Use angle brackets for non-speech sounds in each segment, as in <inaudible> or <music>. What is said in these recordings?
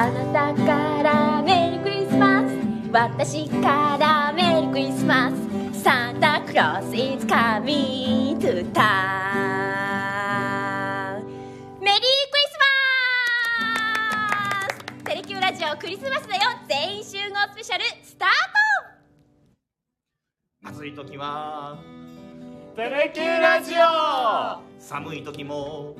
あなたからメリークリスマス。私からメリークリスマス。サンタクロース is coming to town メリークリスマステレキューラジオクリスマスだよ。全員集合スペシャルスタート。暑い時はテレキューラジオ。寒い時も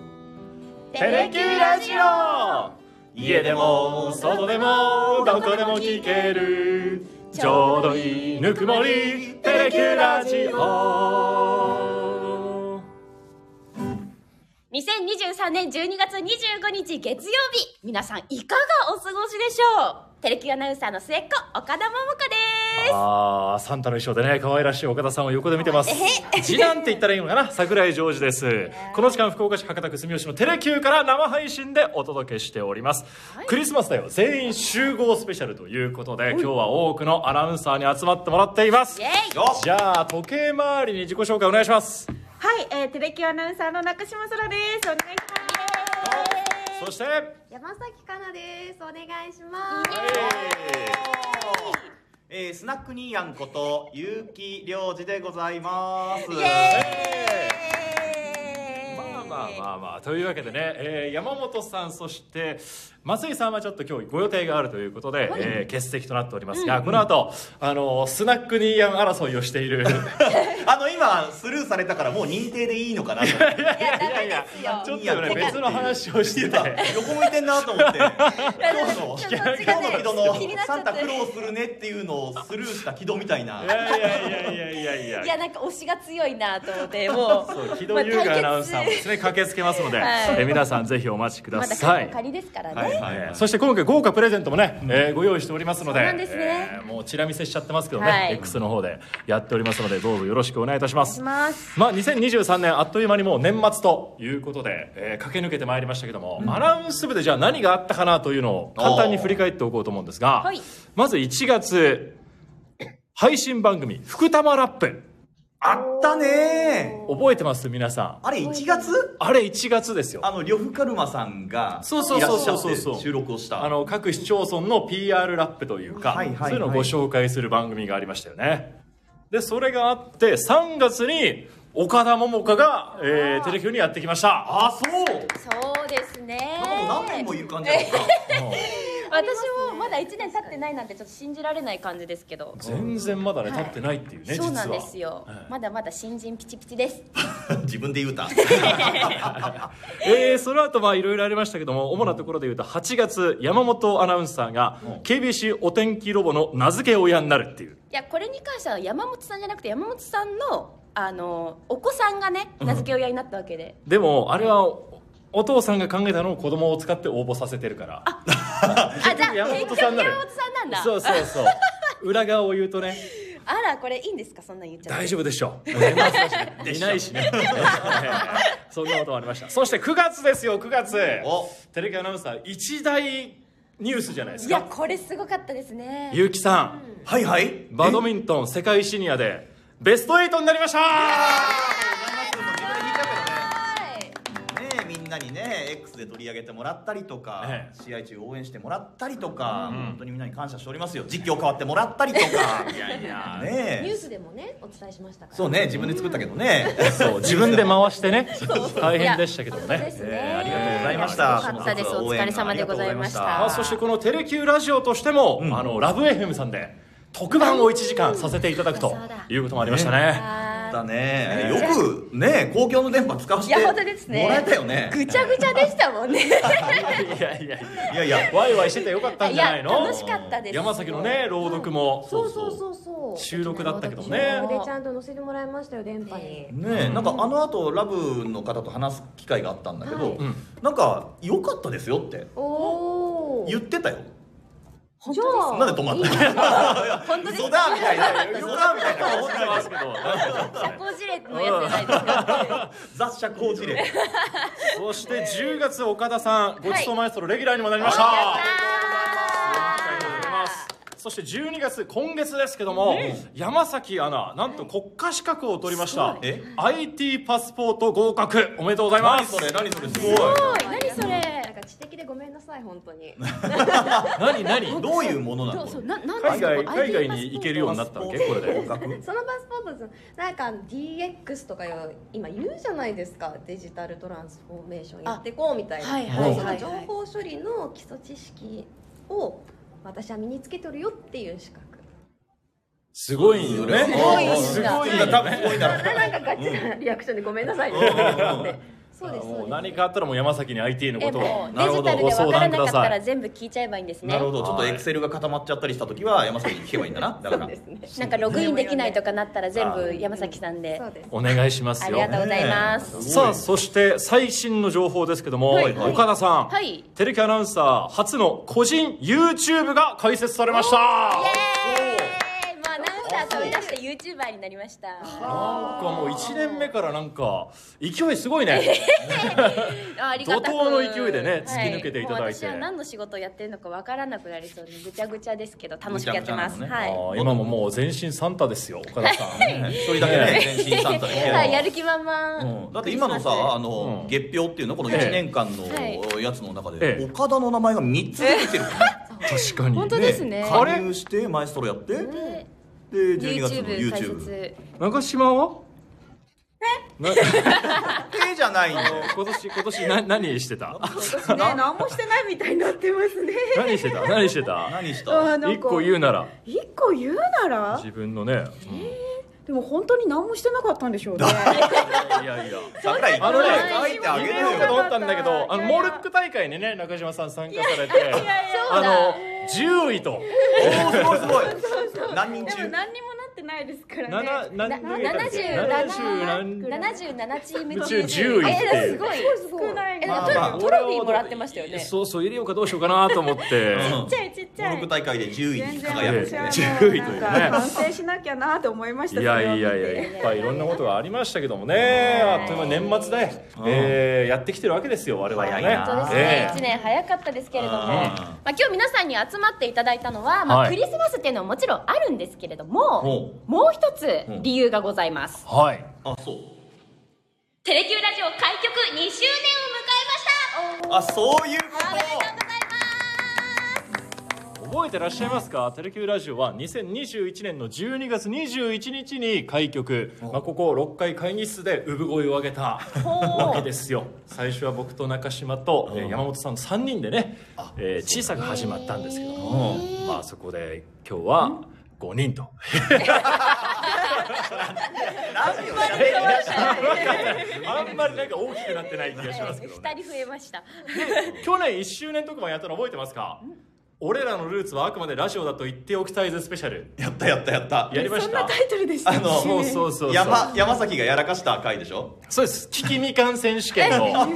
テレキューラジオ。家でも外でもどこでも聞ける。ちょうどいいぬくもりテレキューラジオ。2023年12月25日月曜日。皆さんいかがお過ごしでしょう？テレキュアナウンサーの末っ子岡田桃子です。あーサンタの衣装でね可愛らしい岡田さんを横で見てます。次男って言ったらいいのかな？桜井ジョージです。この時間福岡市博多区住吉のテレキューから生配信でお届けしております、クリスマスだよ。全員集合スペシャルということで今日は多くのアナウンサーに集まってもらっています。じゃあ時計回りに自己紹介お願いします。はい、えー、テレキューアナウンサーの中島空です。お願いします。そして山崎かなです。お願いします。えー、スナックニーヤンこと結城良二でございます。イエまあまあまあまあ。というわけでね、えー山本さんそして松井さんはちょっと今日ご予定があるということで、えー欠席となっておりますが、この後あのスナックニーヤン争いをしている。<laughs> あの今スルーされたからもう認定でいいのかないやいやいやちょっとね別の話をして。て横向いてんなと思って。今日の今日の木戸のサンタ苦労するねっていうのをスルーした木戸みたいないやいやいやいやいやいやいやなんか推しが強いなと思ってもうそう木戸優雅アナウンサーもですね駆けつけますので、はいえ皆さんぜひお待ちくだまださい。仮ですからね、はいそして今回豪華プレゼントもね、えーご用意しておりますのでそうなんですねえもうチラ見せしちゃってますけどね、はい X の方でやっておりますのでどうぞよろしくお願いいたしますますまあ2023年あっという間にもう年末ということで、えー駆け抜けてまいりましたけども、アナウンス部でじゃあ何があったかなというのを簡単に振り返っておこうと思うんですが、はい。まず1月配信番組「福玉ラップ。あったね」覚えてます？皆さん。あれ1月？あれ1月ですよ。あの呂布カルマさんがそうそうそうそう。収録をした。あの各市町村の PR ラップというか、はいはいはい。そういうのをご紹介する番組がありましたよね。でそれがあって3月に岡田桃佳が、えーテレキューにやってきました。あそう。そうですね。なんかもう何年もいる感じだった私もまだ1年経ってないなんてちょっと信じられない感じですけど。全然まだね立ってないっていうね、そうなんですよ、は。い。まだまだ新人ピチピチです。<laughs> 自分で言うた。<laughs> えーその後まあいろいろありましたけども主なところで言うと8月山本アナウンサーが KBC お天気ロボの名付け親になるっていう。いやこれに関しては山本さんじゃなくて山本さんのあのお子さんがね名付け親になったわけで、でもあれはおお父さんが考えたのを子供を使って応募させてるから。あじゃあ山結局本さんなる山本さんなんだ。そうそうそう。裏側を言うとね。あらこれいいんですか？そんなん言っちゃって。大丈夫でしょう。<laughs> いないしね。<laughs> そんなこともありました。そして9月ですよ9月。お。テレビアナウンサー一大ニュースじゃないですいやかこれすごかったですね。結城さん。はいはい。バドミントン世界シニアでベスト8になりましたなにね X で取り上げてもらったりとか、え試合中応援してもらったりとか、本当にみんなに感謝しておりますよ。実況変わってもらったりとか。<laughs> いやいや。ねえ。ニュースでもね、お伝えしましたから。そうね自分で作ったけどね、<laughs> そう自分で回してね。<laughs> 大変でしたけどもね。ね。えーありがとうございまししたたよかったです。お疲れ様でございました。まあ、そしてこのテレキューラジオとしても、あのラブ FM さんで特番を1時間させていただくということもありましたねあだね。よくね公共の電波使わせていや本当ですね。もらえたよね。ーぐちゃぐちゃでしたもんね。いやいやいやいや。いやワイワイしててよかったんじゃないの？いや楽しかったです。山崎のね朗読も。そうそうそうそう。収録だったけどね。でちゃんと載せてもらいましたよ電波に。ねえなんかあの後ラブの方と話す機会があったんだけど、ん。なんか良かったですよっておお。言ってたよじゃあなんで止まったの？いや本当です嘘だみたいな。嘘だみたいな思ってますけど。社交辞令のやつじゃないですか雑社交辞令。そして10月岡田さんごちそうマエストロレギュラーにもなりました、そして12月今月ですけども、山崎アナなんと国家資格を取りました。え？IT パスポート合格。おめでとうございます。何それ？何それ？すごい。何それ？なんか知的でごめんなさい本当に。<laughs> 何何？どういうものなの？そうそうななん海外海外に行けるようになったわけ？これで。そのパスポートなんか DX とかいう今言うじゃないですか？デジタルトランスフォーメーションやっていこうみたいな、はいはい情報処理の基礎知識を私は身につけてるよっていう資格。すごいよね。すごいんだすごいいや多分よね。すごいだろうなんかガチなリアクションでごめんなさいねそうですそう何かあったらもう山崎に IT のことを。なるほどデジタルでご相分からなか談ください。ったら全部聞いちゃえばいいんですね。なるほどちょっとはい。エクセルが固まっちゃったりした時は山崎に聞けばいいんだな。<laughs> だから。そうですね。なんかログインできないとかなったら全部山崎さんで。そうです。お願いしますよ。ありがとうございます。ねえ。さあそして最新の情報ですけども、はい。岡田さん、はい。テレキアナウンサー初の個人 YouTube が開設されました。イエーイもうアナウンサー飛び出して YouTuber になりました。なんかもう1年目からなんか勢いすごいね。あ <laughs> ありがたく。怒涛の勢いでね突き抜けていただいて。は何の仕事をやってるのかわからなくなりそうでぐちゃぐちゃですけど楽しくやってます、ね。はい。今ももう全身サンタですよ岡田さん。ね。<laughs> 一人だけね全身サンタで。<laughs> はい、やる気満々、うん。だって今のさあの、うん。月表っていうのこの1年間のやつの中で、ええ。岡田の名前が3つ出てる確かに。本当ですね。加入してマエストロやって、でで12月の YouTube 中島は？え？手じゃないの。今年今年な何してた？私ね <laughs> 何もしてないみたいになってますね。何してた？何してた？何した？一個言うなら。一個言うなら？自分のね、でも本当に何もしてなかったんでしょうね。いやいや桜井あのね書いてあげ言るよ。と思ったんだけどあのモルック大会にね中島さん参加されてあの10位と。おおすごいすごい。<laughs> 何人中？でも何にもなってないですからね。7何な何77 77 77チーム中10位っていうえすごい。少ないえトロフィーもらってましたよね。そうそう入れようかどうしようかなと思って。うん。ちっちゃいちっちゃい大会で10位。に輝く私はもう10位というね。反省しなきゃなと思いましたいやいやいやいっぱいいろんなことがありましたけどもね。あっという間に年末で、えーやってきてるわけですよ我々はね。本当ですえね、え1年早かったですけれども、うん。まあ、今日皆さんに集まっていただいたのは、まあはい。クリスマスっていうのはもちろんあるんですけれどもほもう一つ理由がございます、はい。あそう。テレキューラジオ開局2周年を迎えました。あそういうこおめでとうござい覚えてらっしゃいますか？テレキューラジオは2021年の12月21日に開局、まあ、ここ6階会議室で産声を上げたわけですよ。最初は僕と中島と、えー山本さんの3人でね、えー小さく始まったんですけども、まあ、そこで今日は5人と。あんまりなんか大きくなってない気がしますけど、ね、2人増えました。去年1周年特番やったの覚えてますか？俺らのルーツはあくまでラジオだと言っておきたいぜスペシャル。やったやったやった。やりました。そんなタイトルでしたあのそうそうそう。そう山山崎がやらかした回でしょ？そうです。危機みかん選手権を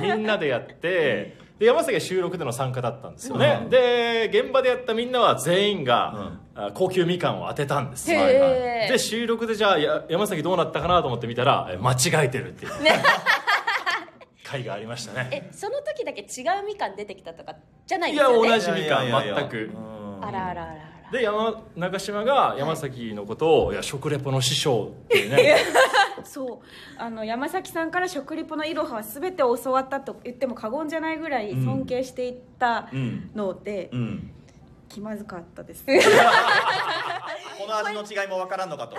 みんなでやって <laughs> で山崎は収録での参加だったんですよね、うん。で現場でやったみんなは全員が、あ高級みかんを当てたんですよ、へー。で収録でじゃあや山崎どうなったかなと思って見たらえ間違えてるっていう <laughs> 回がありましたね。えその時だけ違うみかん出てきたとかじゃないいやですよね。同じみかんいやいやいや全く。あらあらあらで山中島が山崎のことを「いや食レポの師匠」っていうね。<laughs> そう。あの山崎さんから食リポのいろはは全て教わったと言っても過言じゃないぐらい尊敬していったうんので、うん。気まずかったです。<laughs> この味の違いもわからんのかと。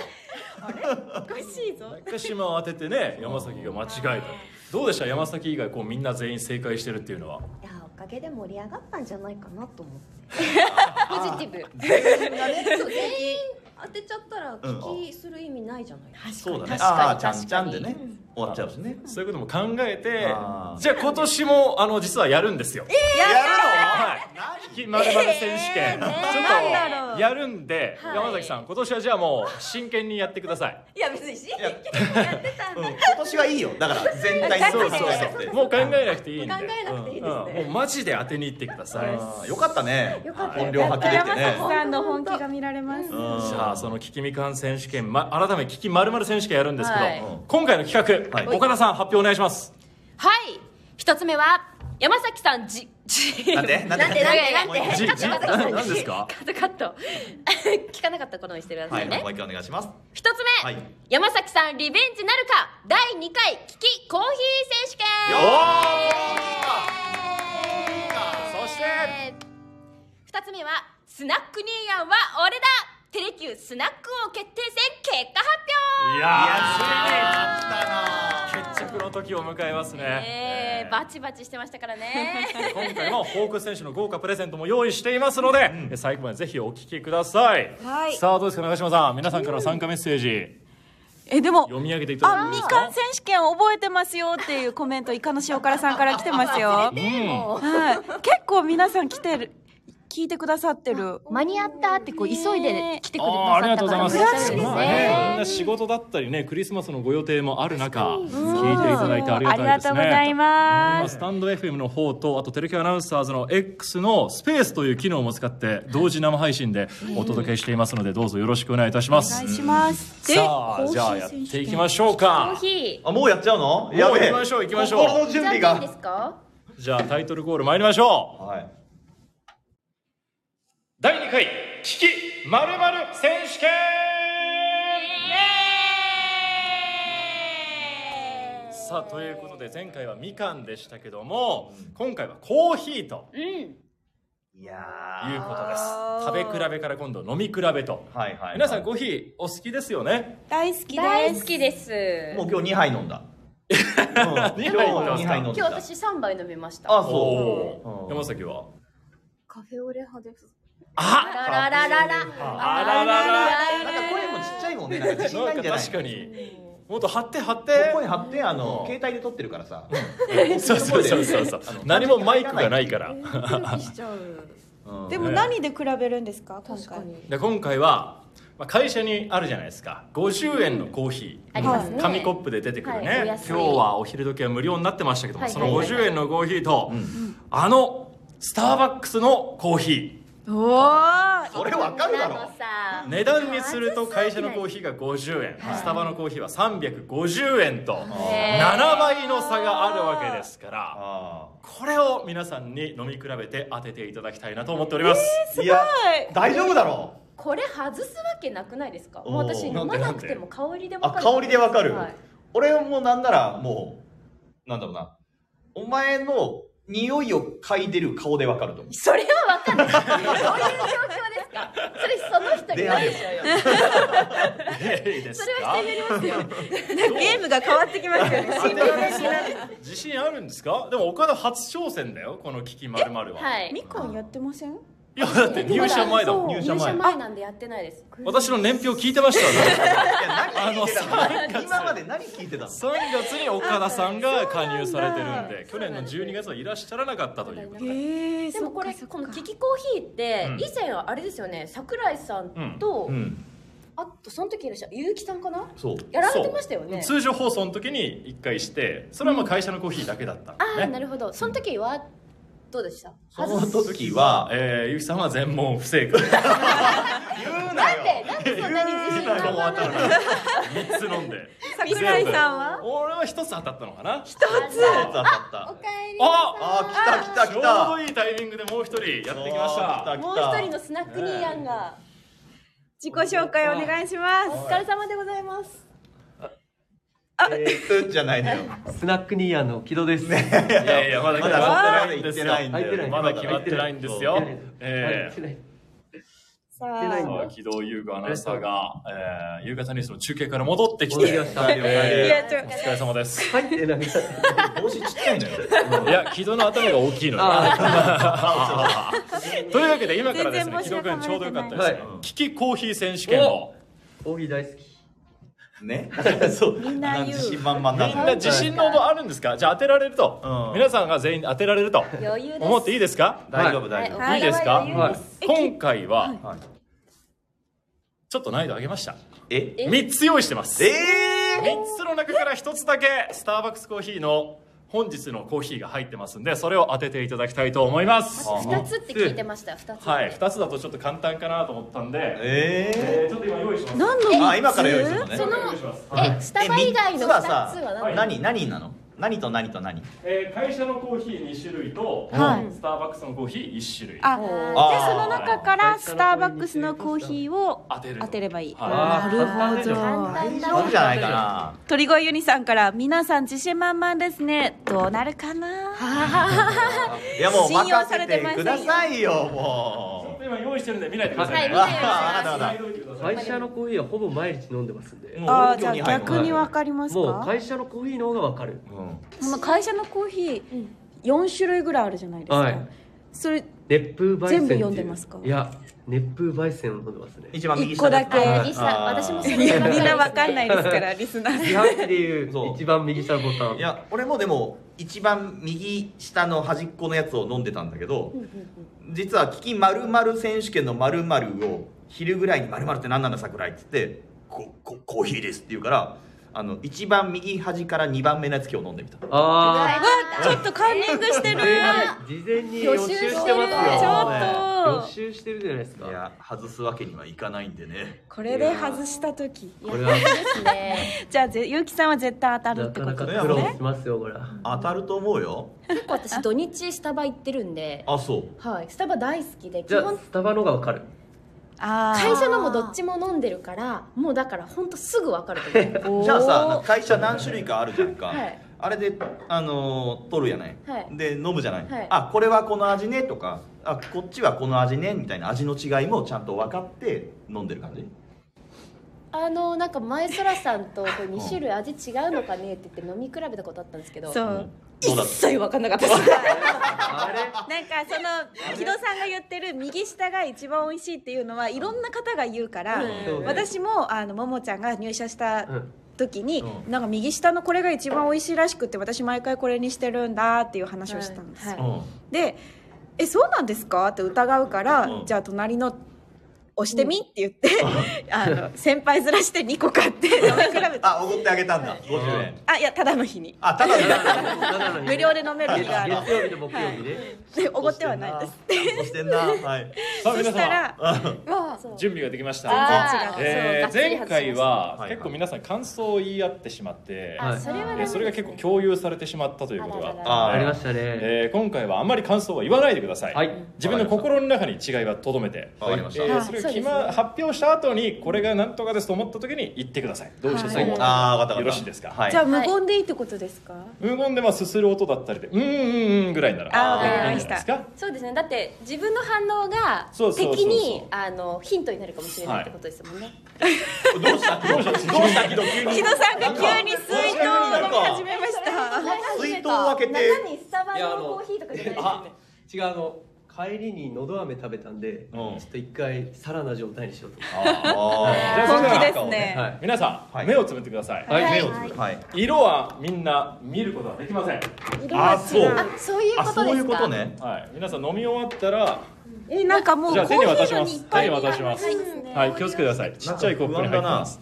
おかしいぞ。中島を当ててね山崎が間違えた。どうでした？山崎以外こうみんな全員正解してるっていうのは。いやげで盛り上がったんじゃないかなと思って。<laughs> ポジティブ。<laughs> そう全員当てちゃったら聞きする意味ないじゃないですか、そうだね。確かに。ああちゃんちゃんでね終わっちゃうしね。そういうことも考えてじゃあ今年もあの実はやるんですよ、やるはい。引きまるまる選手権、えーねちょっとやるんで、はい。山崎さん今年はじゃあもう真剣にやってください。いや別にしのいやうん。今年はいいよ。だから全体 <laughs> に。そうそうそう。もう考えなくていいんで。考えなくていいですうんもねう、マジで当てに行ってください、よかったね。よかった。本領発揮できて山ね崎さんの本気が見られます。うん。さあその危機みかん選手権、ま、改め危機まるまる選手権やるんですけど、はい。今回の企画、はい。岡田さん発表お願いします。はい。一つ目は山崎さんじじ。なんで？なんで？なんで？なんで？なんで？じじ。カットカット何ですか？カットカット。<laughs> 聞かなかったことにしてくださいね、はいもう一回お願いします。一つ目、はい。山崎さんリベンジなるか？第2回危機コーヒー選手権。よー。して。2つ目はスナックニーヤンは俺だ。テレキュースナック王決定戦結果発表。いいややー来たな決着の時を迎えますね、えー、バチバチしてましたからね。<laughs> 今回もホークス選手の豪華プレゼントも用意していますので、最後までぜひお聞きください、はい。さあどうですか長島さん。皆さんからの参加メッセージ。えでも読み上げていただいてあみかかん選手権覚えてますよっていうコメントイカの塩辛さんから来てますよ。<laughs> はい。結構皆さん来てる聞いてくださってる。間に合ったってこう急いで来てくれてあーありがとうございます。まあね、みんねな仕事だったりね、クリスマスのご予定もある中、聞いていただいてありがたいですね。ありがとうございます。スタンド FM の方と、あとテレキュアナウンサーズの X のスペースという機能も使って、同時生配信でお届けしていますので、どうぞよろしくお願いいたします。お願いします。でさあ、じゃあやっていきましょうか。コー。ヒあもうやっちゃうの？うやべえ。行きましょう行きましょう。心のー準備が。じゃあいいんですか？じゃあタイトルコール参りましょう。はい第2回、危機まるまる選手権。さあということで前回はみかんでしたけども、今回はコーヒーとうん。いやいうことです。食べ比べから今度飲み比べと。ーはいはい。皆さんコーヒーお好きですよね？大好きです。大好きです。もう今日2杯飲んだ。<laughs> うん。二杯飲んでますか二杯飲んでた今日私3杯飲みました。あおそうお山崎は？カフェオレ派ですあラララララあらららら。なんか声もちっちゃいもんね。なんか自信ないんじゃない確かに。もっと張って張っこてこに貼ってあの携帯で撮ってるからさ。<laughs> そうそうそうそう。何もマイクがないから。しちゃううん。でも何で比べるんですか？今回。で今回は、まあ、会社にあるじゃないですか。50円のコーヒー、紙コップで出てくるね、今日はお昼時は無料になってましたけども、そのはい。はいはい50円のコーヒーと、あのスターバックスのコーヒおおそれわかるだろ。値段にすると会社のコーヒーが50円、スタバのコーヒーは350円と。へー。7倍の差があるわけですからあこれを皆さんに飲み比べて当てていただきたいなと思っております、ーい。や大丈夫だろこれ外すわけなくないですか？もう私飲まなくても香りでわかる。あ香りでわかる、はい。俺もなんならもうなんだろうな。お前の匂いを嗅いでる顔でわかると思う。それはわかんないどういう状況ですか？それその人にないでしょうよいいですそれはか人によりますよゲームが変わってきますよね。自信あるんですか？でも岡田初挑戦だよこの危機まるまるは、はい。みかんやってません？いやだって入社前だもん入社前。入社前なんでやってないです。私の年表聞いてましたねあの3月。今まで何聞いてたの？3月に岡田さんが加入されてるんで去年の12月はいらっしゃらなかったということで。へえでもこれこのキキコーヒーってうん。以前はあれですよね桜井さんと、うん。あとその時いらっしゃる結城さんかな？そう。やられてましたよね。通常放送の時に1回してそれはまあ会社のコーヒーだけだったんああなるほど。その時はどうでした？その時はえー、ゆきさんは全問不正解。<laughs> 言うななんよ。でなんでそんなに自信がもう当たる3つ飲んで。桜井さんは俺は1つ当たったのかな？一つ。当たった。おかえりああ来た来た来ちょうたどいいタイミングでもう一人やってきました。来たもう一人のスナックニーヤンが自己紹介お願いします。お疲れ様でございますえーとじゃないのよ。スナックニーヤンの木戸です。いやいやまだ決まってないんですよ。まだ行ってないんだよ。まだ決まってないんですよ。えええさあ木戸優子アナウンサーが、えー、夕方ニュースの中継から戻ってきて。お疲れ様です入ってない。帽子ちっちゃい。んだよいや木戸の頭が大きいのよ。あ <laughs> というわけで今からですね木戸君ちょうどよかったですはい。ねキキコーヒー選手権を。コーヒー大好き。ね。<laughs> そう。みんな言う。自信満々だみんな自信のほどあるんですか？じゃあ当てられると、うん。皆さんが全員当てられると。余裕です。思っていいですか？大丈夫大丈夫。はい。いいですか？今回ははい。ちょっと難易度上げました。え？え？3つ用意してます。え3つの中から1つだけスターバックスコーヒーの本日のコーヒーが入ってますんでそれを当てていただきたいと思います。あ二つって聞いてました二つ。はい2つだとちょっと簡単かなと思ったんで、ええーちょっと今用意します。何のーあ今から用意するのね。そのえスタバ以外の二つ三つはさは何何何なの？何と何と何？えー会社のコーヒー2種類と、はい。スターバックスのコーヒー1種類。あ、あー。ゃあその中からスターバックスのコーヒーを当てる当てればいい。はなるほ簡ど。単だ。大丈夫じゃないかな。鳥越ユニさんから皆さん自信満々ですね。どうなるかな？いやもう信用さ任せてくださいよもと今用意してるんで見ないでくださいね、はい見ないでくださいあわかった会社のコーヒーはほぼ毎日飲んでますんでう。もうああ、じゃあ逆にわかりますもうか。会社のコーヒーの方がわかる。うんこの会社のコーヒー四種類ぐらいあるじゃないですか。はいそれ熱風焙煎っていう。全部読んでますか？いや、熱風焙煎を飲んでますね。一番右一個だけ。私もそれみんなわかんないですからリスナー自販機でいう一番右下のボタン。いや俺もでも一番右下の端っこのやつを飲んでたんだけど実は「キキまる選手権のまるを昼ぐらいに「まるって何なんだ桜井」って言ってここ「コーヒーです」って言うからあの一番右端から2番目のやつ今日飲んでみた。あうわちょっとカンニングしてる。あ。<laughs> 事前に予習してますよ。ちょっと。予習してるじゃないですか。いや外すわけにはいかないんでね。これで外した時。これは。ですね。<laughs> じゃあぜゆうきさんは絶対当たるってことか苦労しますよこれ。当たると思うよ。結構私土日スタバ行ってるんで。あそう。はい。スタバ大好きで基じゃあ本スタバの方がわかる。会社のもどっちも飲んでるからもうだから本当すぐ分かると思う。<laughs> じゃあさ会社何種類かあるじゃんか、はい。あれであのー取るやない、はい。で飲むじゃない、はい。あこれはこの味ねとかあこっちはこの味ねみたいな味の違いもちゃんと分かって飲んでる感じ？あのなんか前空さんとこれ2種類味違うのかねって言って飲み比べたことあったんですけど。そう。一切分かんなかった。です <laughs> なんかその木戸さんが言ってる右下が一番美味しいっていうのはいろんな方が言うから、そうね。私もあのももちゃんが入社したうん時に、うん。なんか右下のこれが一番美味しいらしくて私毎回これにしてるんだっていう話をしたんですよ、はい。た、うんで「えそうなんですか?」って疑うから、うん。じゃあ隣の押してみって言って、あの <laughs> 先輩ずらして2個買って飲み <laughs> 比べたあおごってあげたんだ。50円。あいやただの日に。あただのに。無料で飲める日がある。月曜日と木曜日ね。でおごってはないです。そしてんな。はい。そさあ皆したらさん準備ができました。前回ははい。結構皆さん感想を言い合ってしまって、はいあそれが結構共有されてしまったということがあったあありましたね。えー今回はあんまり感想は言わないでください、はい。自分の心の中に違いはとどめて、わかりました。えーそれを決ま、発表した後にこれが何とかですと思った時に言ってください。どうしてそう思うああ分かっよろしいですか？はい。じゃあ無言でいいってことですか、無言でまあすする音だったりでうんうんうんぐらいならあーわかりました。そうですね。だって自分の反応がそうそうそうそう。敵にあのヒントになるかもしれないってことですもんね、どうした？どうした？どうした？木戸急に木戸さんが急に水筒を飲み始めました？水筒を開けて中にスタバのコーヒーとかじゃないですよね違うあの帰りにのど飴食べたんで、ちょっと一回サラな状態にしようと思って。あ本気じゃあそれですね、はい。皆さん、はい。目をつぶってください、あ目をつぶる。はい。色はみんな見ることはできません、あそう。あそういうあことですか？そういうことね。はい、皆さん飲み終わったらえなんかもうじゃあ手に渡します。手に渡します。はい気をつけてください。ちっちゃいコップに入ってます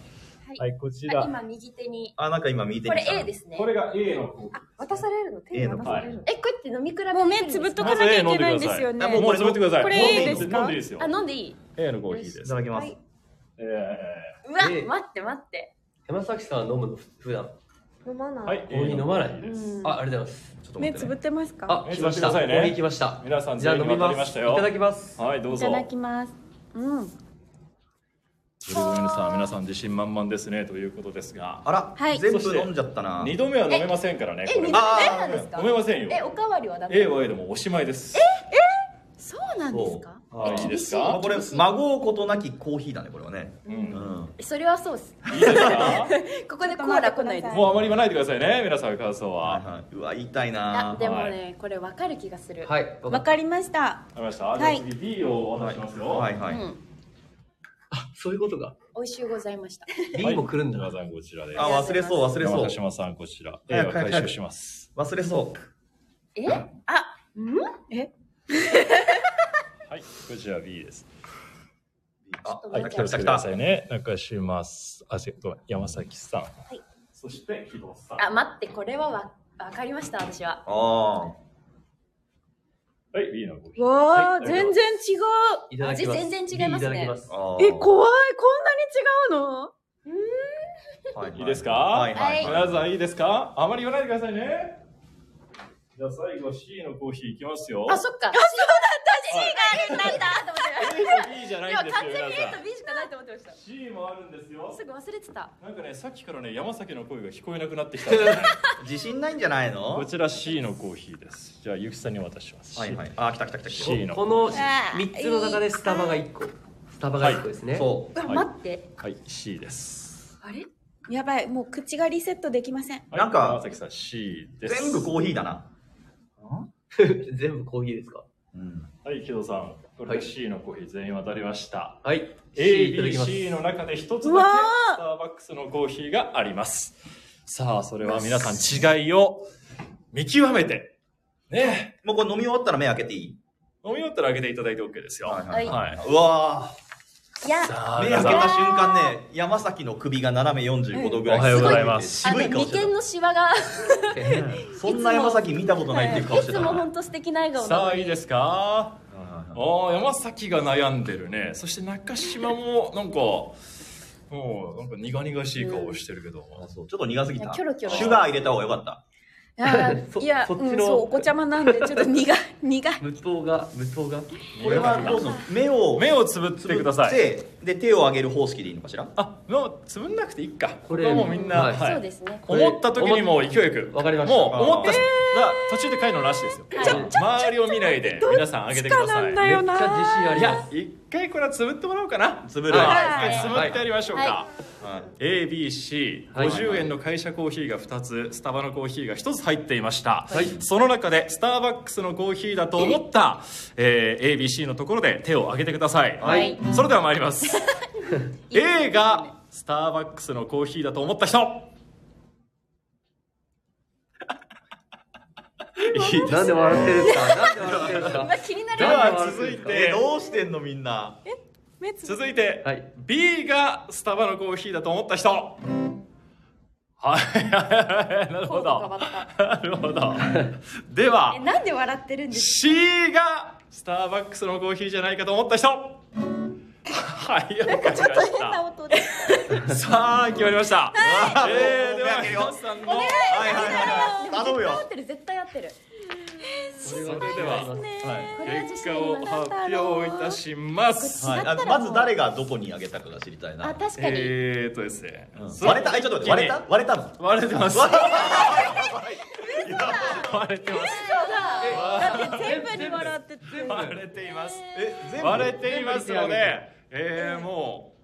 はい。こちら。あ今右手に。あなんか今見てこれ A ですね。これが A のコップ渡されるの？手に渡されるの、えこうやって飲み比べもう目つぶっとかなきゃいけないんですよね。まず A 飲んでくださいもうつぶってください。これ A いいですか？飲んでいいですよ。あ飲んでいい？A のコーヒーです。いただきます。えうわ、待って待って。山崎さんは飲むの普段？飲まない、ーはい。コーヒー飲まないあ、ありがとうございます。ちょっと待ってね。目つぶってますか？あ、目来ました。ねコーヒー来ました。皆さんじゃあ飲みま。ますいただきます。はいどうぞ。いただきます。うんそれでは皆さん皆さん自信満々ですねということですが。あら、はい。全部飲んじゃったな。二度目は飲めませんからねえこれ二度目なんですか？飲めませんよえおかわりはダメ A は A でもおしまいです。そうなんですか？はい。い。いですかあこれ孫うことなきコーヒーだねこれはね。ううん。んそれはそうです。いいですか？<laughs> ここでコーラ来ないで。すもうあまり言わないでくださいね皆さん感想は。はいはい。うわ言いたいあなでもねこれわかる気がする。はい。わかりました。わかりました。じゃあはい。次 B をお渡ししますよ。はいはい、うんあ、そういうことが。美味しゅうございました。B も来るんだな。皆さんこちらですあ忘れそう忘れそう。山島さんこちら。A は回収します。忘れそう。え？あえ？<laughs> はいこちら B です。あはい来た来た来た。ね中島あせごめん山崎さん。い。そして木戸さん。あ待ってこれはわわかりました私は。あはい B のコーヒー。わあ、はい全然違う。味全然違いますね。え怖い。こんなに違うの？はい。いいですか？はいはい。はい。皆さんいいです。かあまり言わないでくださいね。じゃあ最後 C のコーヒーいきますよ。あそっか A と B じゃないんですよ完全に皆 A と B しかないと思ってました C もあるんですよ。すぐ忘れてた。なんかねさっきからね山崎の声が聞こえなくなってきた。<laughs> 自信ないんじゃないの？こちら C のコーヒーです。じゃあゆきさんにお渡ししますはい。はいあ来た来た来た来 C のこのあー3つの中でスタバが1個。スタバが1個ですね、たそう。わ待って。はい。C です。あれ？やばい。もう口がリセットできません。はい。なんか山崎さん C です。全部コーヒーだな。<laughs> 全部コーヒーですか？うん。はい木戸さん。これで C のコーヒー全員渡りました。はい、A、B、C の中で一つだけスターバックスのコーヒーがあります。さあ、それは皆さん違いを見極めて、ね、もうこれ飲み終わったら目開けていい？飲み終わったら開けていただいて OK ですよ。はいはいはい。うわいや目開けた瞬間ね山崎の首が斜め45度ぐらいおはようございます。あの渋い顔して眉間のシワが。たそんな山崎見たことないっていう顔してた。いつも本当素敵な笑顔なさあ、いいですか？おー。山崎が悩んでるね。そして中島も、なんか、もう、なんか苦々しい顔をしてるけど。あそう。ちょっと苦すぎた。いやキョロキョロ。シュガー入れた方がよかったいやー <laughs> そいやそっちのうん、そうお子ちゃまなんでちょっと苦い苦い無糖が無糖が？これはどうするの目を目をつぶってください。でで手を上げる方式でいいのかしら？あ、もうつぶんなくていいか。ここれもうみんな、はい。はい。そうですね。思った時にもう勢いよく。わかりました。もう思った。ら途中で帰るのなしですよ。周りを見ないで皆さん上げてくださなんだいよなめっちゃ自信ありまいや一回これはつぶってもらおうかな。つぶるはいはい。一回つぶってやりましょうか、は ABC50 円の会社コーヒーが2つスタバのコーヒーが1つ入っていました、はい。その中でスターバックスのコーヒーだと思った、えー ABC のところで手を挙げてください、はい。それでは参ります。<laughs> A がスターバックスのコーヒーだと思った人。<laughs> なんで笑ってるんですか？なんで笑ってるんですか？まあ気になるでは続いえてどうしてんのみんな？目つぶ続いて、はい。B がスタバのコーヒーだと思った人。はい。<laughs> なるほど。なるほど。ではえなんで笑ってるんです C がスターバックスのコーヒーじゃないかと思った人。はいわかりまし変な音で。たさあ決まりました、えー、ではもう目開けるよ皆さんのはいはいはいはい。頼むよ。合ってる絶対合ってるそれでは、ははい、結果を発表いたします。はい、あまず誰がどこにあげたかが知りたい。なあ確かにえーとですね、うん割れたあちょっと待って割れた割れたの割れてます割割れてますだって全部に笑ってて割れてい。ますえ割れてい。ますので、えー、もう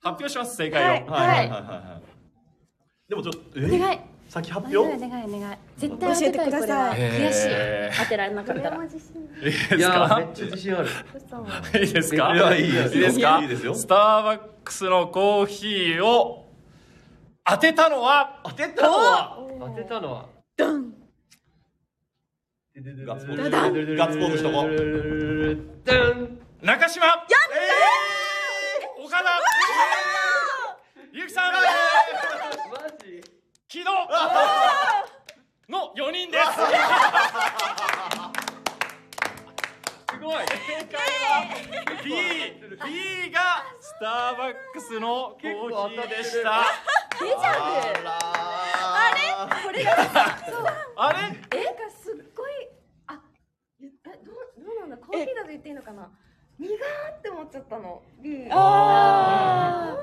発表します正解を、はい。はい。はい。はい。はい。でもちょっとえお願い先発お表願いお願い。絶対当てたいこれは。悔しえーい。当てられなかったら。いいいですやめっちゃ自信ある。<laughs> いいですか？いやいいですか？いいですよ。スターバックスのコーヒーを当てたのは？当てたのは？当てたのは？ドン。ガッツポーズ。ガッツポーズしとこダン。中島。やえー、岡田。ゆきさん木戸の4人です。すごい。正解は B, B がスターバックスのコーヒーでした。デジャブ。あれ？これが。あれ？なんかすっごい。あえどうどうなんだ？コーヒーだと言っていいのかな？苦ーって思っちゃったの。B こんなにあ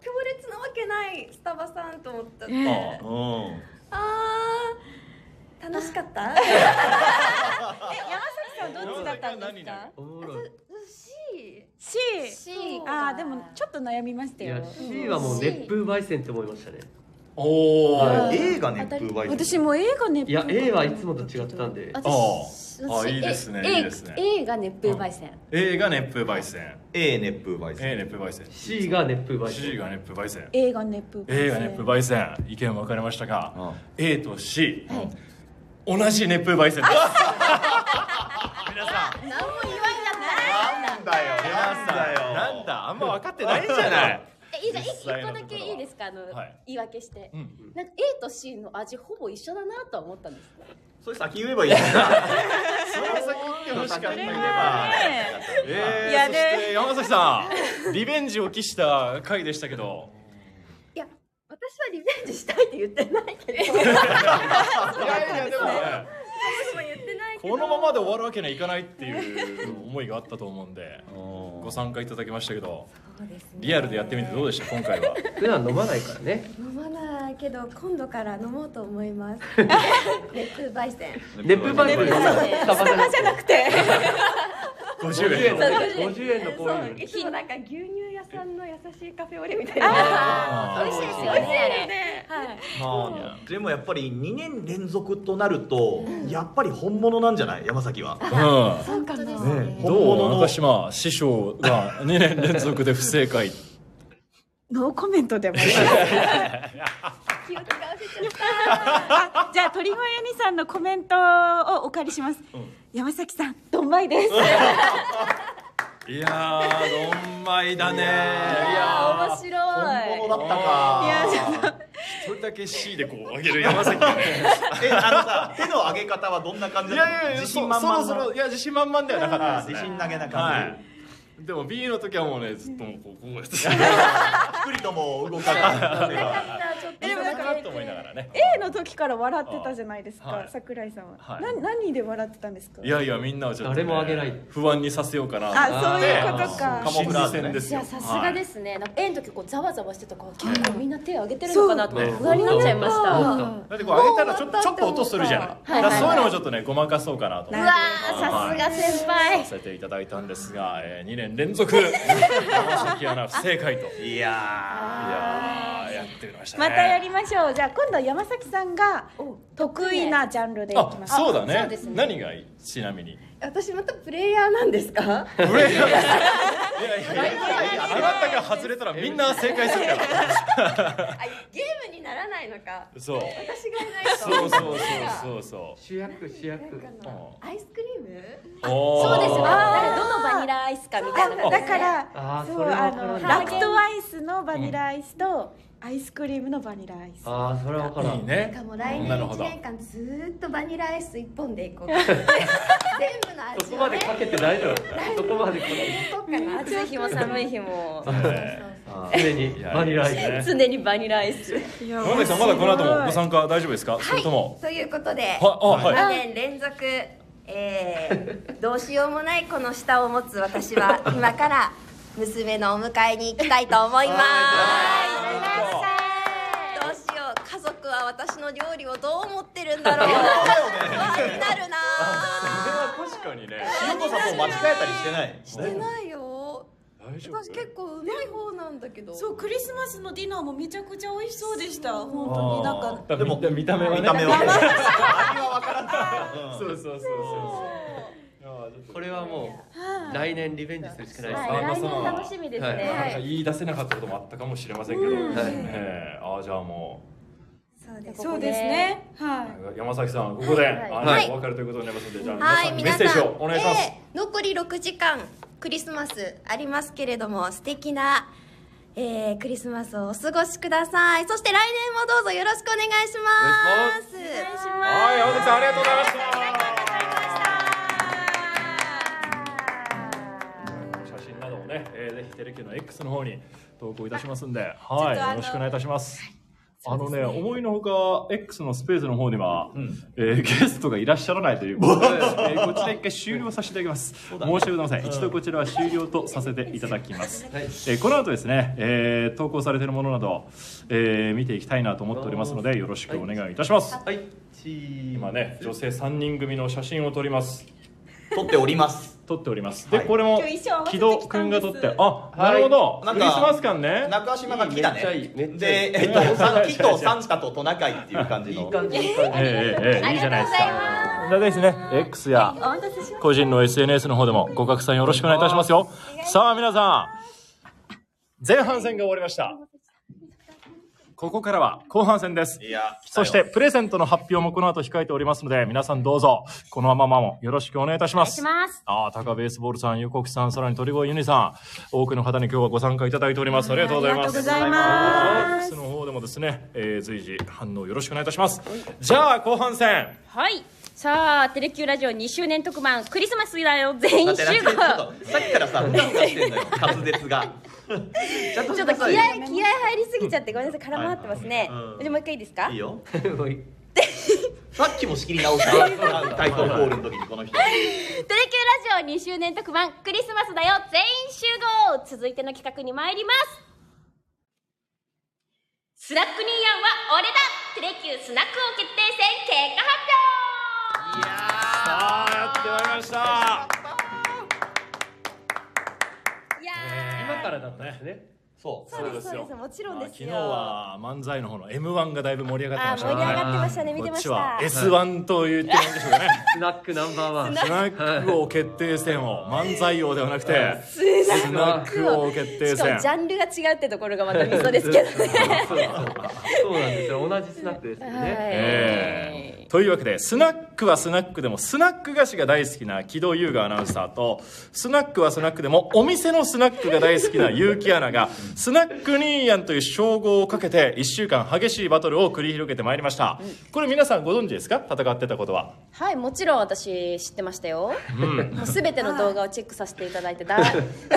強烈なわけないスタバさんと思っちゃって、えあうんあー。楽しかった？<laughs> 山崎さんどっちだったんですか？C C C あーでもちょっと悩みましたよ。いや C はもう熱風焙煎って思いましたね。おー、は A が熱風焙煎。私も映画ねいや A はいつもと違ったんで。私あいいですね A いいですね。A が熱風焙煎。A が熱風焙煎。A 熱風焙煎。A 熱風焙煎。C が熱風焙 C 煎が熱風焙煎。映画熱風 A が熱風焙煎。意見分かれましたが、うん。A と C、はい。同じ熱風焙煎。です <laughs> 皆さん。何も言わんなんだよ。なんだよ。なんだあんま分かってないんじゃない。えいいじゃん。実一個だけいいですか？あの、はい。言い訳して、うん。なんか A と C の味ほぼ一緒だなとは思ったんですそれ先言えばいいじゃん <laughs> それは先言ってほしかった先言えばえー、いやそして山崎さん。リベンジを期した回でしたけど。いや私はリベンジしたいって言ってないけど。<laughs> いやいやでもね私も言ってないけどこのままで終わるわけにはいかないっていう思いがあったと思うんでご参加いただきましたけどそうですね。リアルでやってみてどうでした？今回は。普段飲まないからね。飲まないけど今度から飲もうと思います。<laughs> 熱風焙煎。熱風バイブルスタバじゃなくて <laughs> 50円50円の50円。のコーヒーいつもなんか牛乳屋さんの優しいカフェオレみたいな。美味しいですよね。はい。まあでもやっぱり2年連続となるとやっぱり本物なんじゃない？山崎は。うん。そうかなねどう？本物の中島師匠が2年連続で不正解。ノーコメントでも。<laughs> 気を使あじゃあ鳥越ユニさんのコメントをお借りします、山崎さんどんまいです。<laughs> いやーどんまいだね。いいや面白い。本物だったか。いやちょっ一人だけ C でこう上げる山崎がね。<laughs> えあのさ手の上げ方はどんな感じいやいやいや自信満々のそろそろいや自信満々ではなかったです、ね、自信投げなは感いでも B の時はもうねずっともうこうこうやって。じ、ゆっくりとも動かない。いいかなと思いながらね。A の時から笑ってたじゃないですか、はい。桜井さんは、はい。な何で笑ってたんですか？いやいやみんなをちょっと、ね、誰もあげない。不安にさせようかな。とあ思ってそういうことか。カモフラーですよいやさすがですね、なんか A の時こうざわざわしてたから結構みんな手挙げてるのかなと思ってそう。不安になっちゃいました、だってこう上げたらちょちょっと音するじゃない、はいそういうのもちょっとねごまかそうかなと。思ってーさすが先輩。させていただいたんですが、えー、2年連続。山崎アナ不正解と。いいややーやってくれましたねまたやりましょう。じゃあ今度山崎さんが得意なジャンルでいきあます。そうだね。そうですね。何がいい？ちなみに。私またプレイヤーなんですか？プレイヤーいやいやいや。あなたが外れたらみんな正解するから。あゲームにならないのか。そう。私がいないと。そうそうそうそうそう。主役主役。アイスクリーム？そうですよ。どのバニラアイスかみたいな。あだからそうあのラクトアイスのバニラアイスとアイスクリームのバニラアイス。ああそれは分からん。いいね。なんかもう来年1なるほど。年間ずーっとバニラアイス一本でいこう全部の味をねそこまでかけて。大丈夫そこまでかけ暑い日も寒い日も常にバニラアイス。常に。バニラアイス。<laughs> 山崎さんまだこの後もご参加大丈夫ですか、それとも？ということではい2年連続、えーどうしようもないこの舌を持つ私は今から娘のお迎えに行きたいと思います。どうしよう家族は私の料理をどう思ってるんだろう。不安になるな。それは確かにね。塩子さんもう間違えたりしてない。してないよ。大丈夫？私結構うまい方なんだけど。そうクリスマスのディナーもめちゃくちゃ美味しそうでした。本当になんか。でも見た目はね。見た目はね。味は <laughs> 分からないそうそうそう。そうこれはもう来年リベンジするしかないですはい、ね来年楽しみですね、はい。なんか言い出せなかったこともあったかもしれませんけど、はい。ええああじゃあもそうですそうですね。はい。う山崎さんここで、はい。お別れということになりますのでじゃあはい皆さんにメッセージをお願いします、えー残り6時間クリスマスありますけれども素敵な、えークリスマスをお過ごしください。そして来年もどうぞよろしくお願いします。お願いしはい山崎さんありがとうございました X の方に投稿いたしますんで、はい、よろしくお願いいたします。あのね、思いのほか X のスペースの方には、えーゲストがいらっしゃらないということで、えーこちら一回終了させていただきます。申し訳ございません。一度こちらは終了とさせていただきます。はいえーこの後ですね、えー投稿されているものなど、えー見ていきたいなと思っておりますので、よろしくお願いいたします。はい今ね、女性3人組の写真を撮ります。撮っております撮っております。で、これも木戸きたんです。くんが撮って、あ、なるほど。なんかクリスマス感ね。中島が木だめっちゃいい。ねめっちゃいい。でえっとさ木とサンタとトナカイっていう感じの。いい感じいい感じ。ええええいいじゃないですか。でですね、X や個人の SNS の方でもご拡散よろしくお願いいたしますよ。さあ皆さん、前半戦が終わりました。ここからは後半戦です。いやそしてプレゼントの発表もこの後控えておりますので、皆さんどうぞこのままもよろしくお願いいたします。しますああ、高ベースボールさん、ゆこきさん、さらに鳥越ユニさん、多くの方に今日はご参加いただいております。ありがとうございます。ありがとうございますの方でもですね、えー随時反応よろしくお願いいたします。じゃあ後半戦。はいさあテレキューラジオ2周年特番クリスマスだよ全員集合。とさっきからさふたふたしてんのよ滑舌が。<laughs> ちょっと気合い気合い入りすぎちゃってごめんなさい絡まってますね。はいうんじゃあもう一回いいですか？いいよ。<laughs> さっきも仕切り直した。<laughs> タイトルコールの時にこの人。テレキューラジオ2周年特番クリスマスだよ全員集合。続いての企画に参ります。スナックニーヤンは俺だ。テレキュースナック王決定戦結果発いりました。いや今からだったんですね。そう。ーそうです。そうですもちろんですよ。まあ昨日は漫才の方の M1 がだいぶ盛り上がってましたあ盛り上がねってましたね。見てましこっちはた S1 と言ってもいいんでしょうかね。スナックナンバーワン。スナック王決定戦を漫才王ではなくてスナック王決定しかも戦ジャンルが違うってところがまたミソですけどねそうなんですよ同じスナックですよね、えー。というわけでスナックはスナックでもスナック菓子が大好きな木戸優雅アナウンサーとスナックはスナックでもお店のスナックが大好きな結城アナがスナックニーヤンという称号をかけて1週間激しいバトルを繰り広げてまいりました。これ皆さんご存知ですか？戦ってたことは。はいもちろん私知ってましたよ、もう全ての動画をチェックさせていただいてだ、え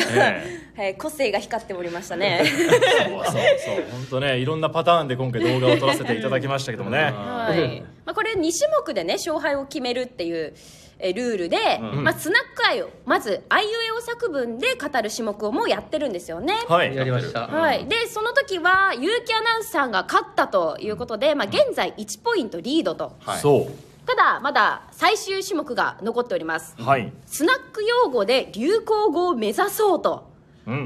はい、個性が光っておりましたね。そうそうそう。本当ねいろんなパターンで今回動画を撮らせていただきましたけどもね。はい。まあ、これ2種目でね勝敗を決めるっていうえルールで、まあ、スナック愛をまずあいうえお作文で語る種目をもうやってるんたね。はい。やりました、はい、でその時は結城アナウンサーが勝ったということで、まあ、現在1ポイントリードと。はい。そただまだ最終種目が残っております。うはい。スナック用語で流行語を目指そうと。うん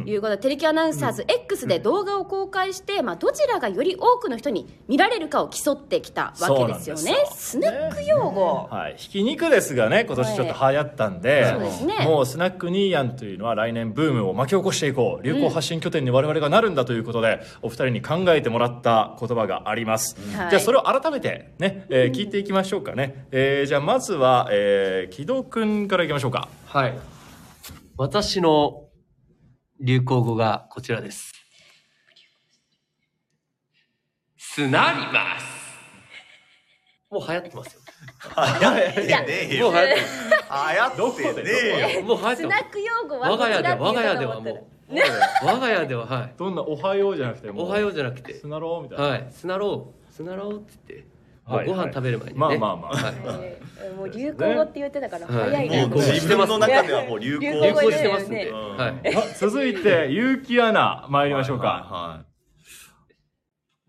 いうことでテレキュアナウンサーズ X で動画を公開して、まあ、どちらがより多くの人に見られるかを競ってきたわけですよね。スナック用語、はい、ひき肉ですがね今年ちょっと流行ったんで、そうですね。もうスナックニーヤンというのは来年ブームを巻き起こしていこう。流行発信拠点に我々がなるんだということで、お二人に考えてもらった言葉があります、はい。じゃあそれを改めてね、えー聞いていきましょうかね、えーじゃあまずは、えー、木戸君からいきましょうか。はい。私の流行語がこちらです。すなります。もう流行ってますよ。流行ってねえよ。もう流行ってます。流行ってねえよ。もう流行ってます。スナック用語は我が家で我が家ではもう我が家でははい。どんな「おはよう」じゃなくてもおはようじゃなくてすなろうみたいな、はい。すなろう。すなろうって言ってご飯食べる前にね。まあまあまあ。もう流行語って言ってたからはい。早いな、もう自分の中ではもう流行流流行行してますんねで、うん。はいあ続いて結城アナ参りましょうか、はいはいはい。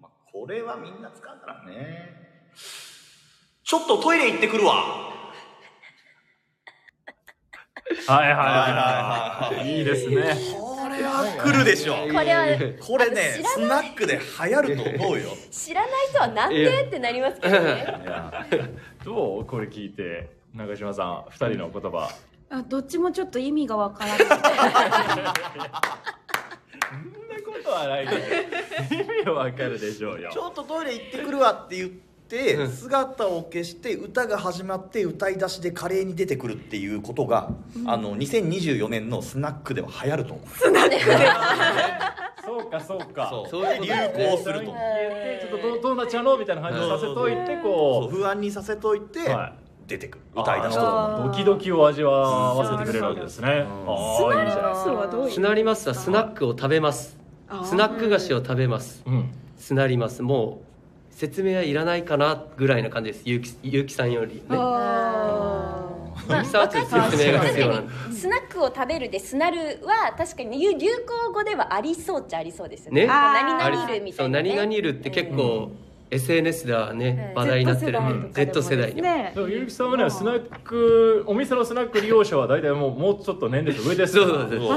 まあこれはみんな使うからね。ちょっとトイレ行ってくるわ。はいはいはい。はいはいいい。ですね。これは来るでしょこれはこれねスナックで流行ると思うよ。知らない人はなんでってなりますけどね。<laughs> どうこれ聞いて中島さん二人の言葉。あどっちもちょっと意味がわからない <laughs> そんなことはないで意味わかるでしょうよ。ちょっとトイレ行ってくるわって言って姿を消して歌が始まって歌い出しで華麗に出てくるっていうことが、あの2024年のスナックでは流行ると思う。<laughs> そうかそうか。そう。そういう流行すると。ちょっとどうどうなっちゃうのみたいな感じでさせといてそうこ不安にさせといて、は出てくるう歌い出しと。ドキドキを味わわせてくれるわけですね。すなりますはスナックを食べます。スナック菓子を食べます。うん。すなります。もう説明はいらないかなぐらいな感じです。ゆうきゆうきさんよりね。あ説明が必要なんで。スナックを食べるでスナルは確かに流流行語ではありそうっちゃありそうですよね。何々いるみたそういな、ね、何々いるって結構 SNS ではねうん話題になってる Z 世代にもね。でもゆうきさんはねスナックお店のスナック利用者は大体もうもうちょっと年齢層上ですそう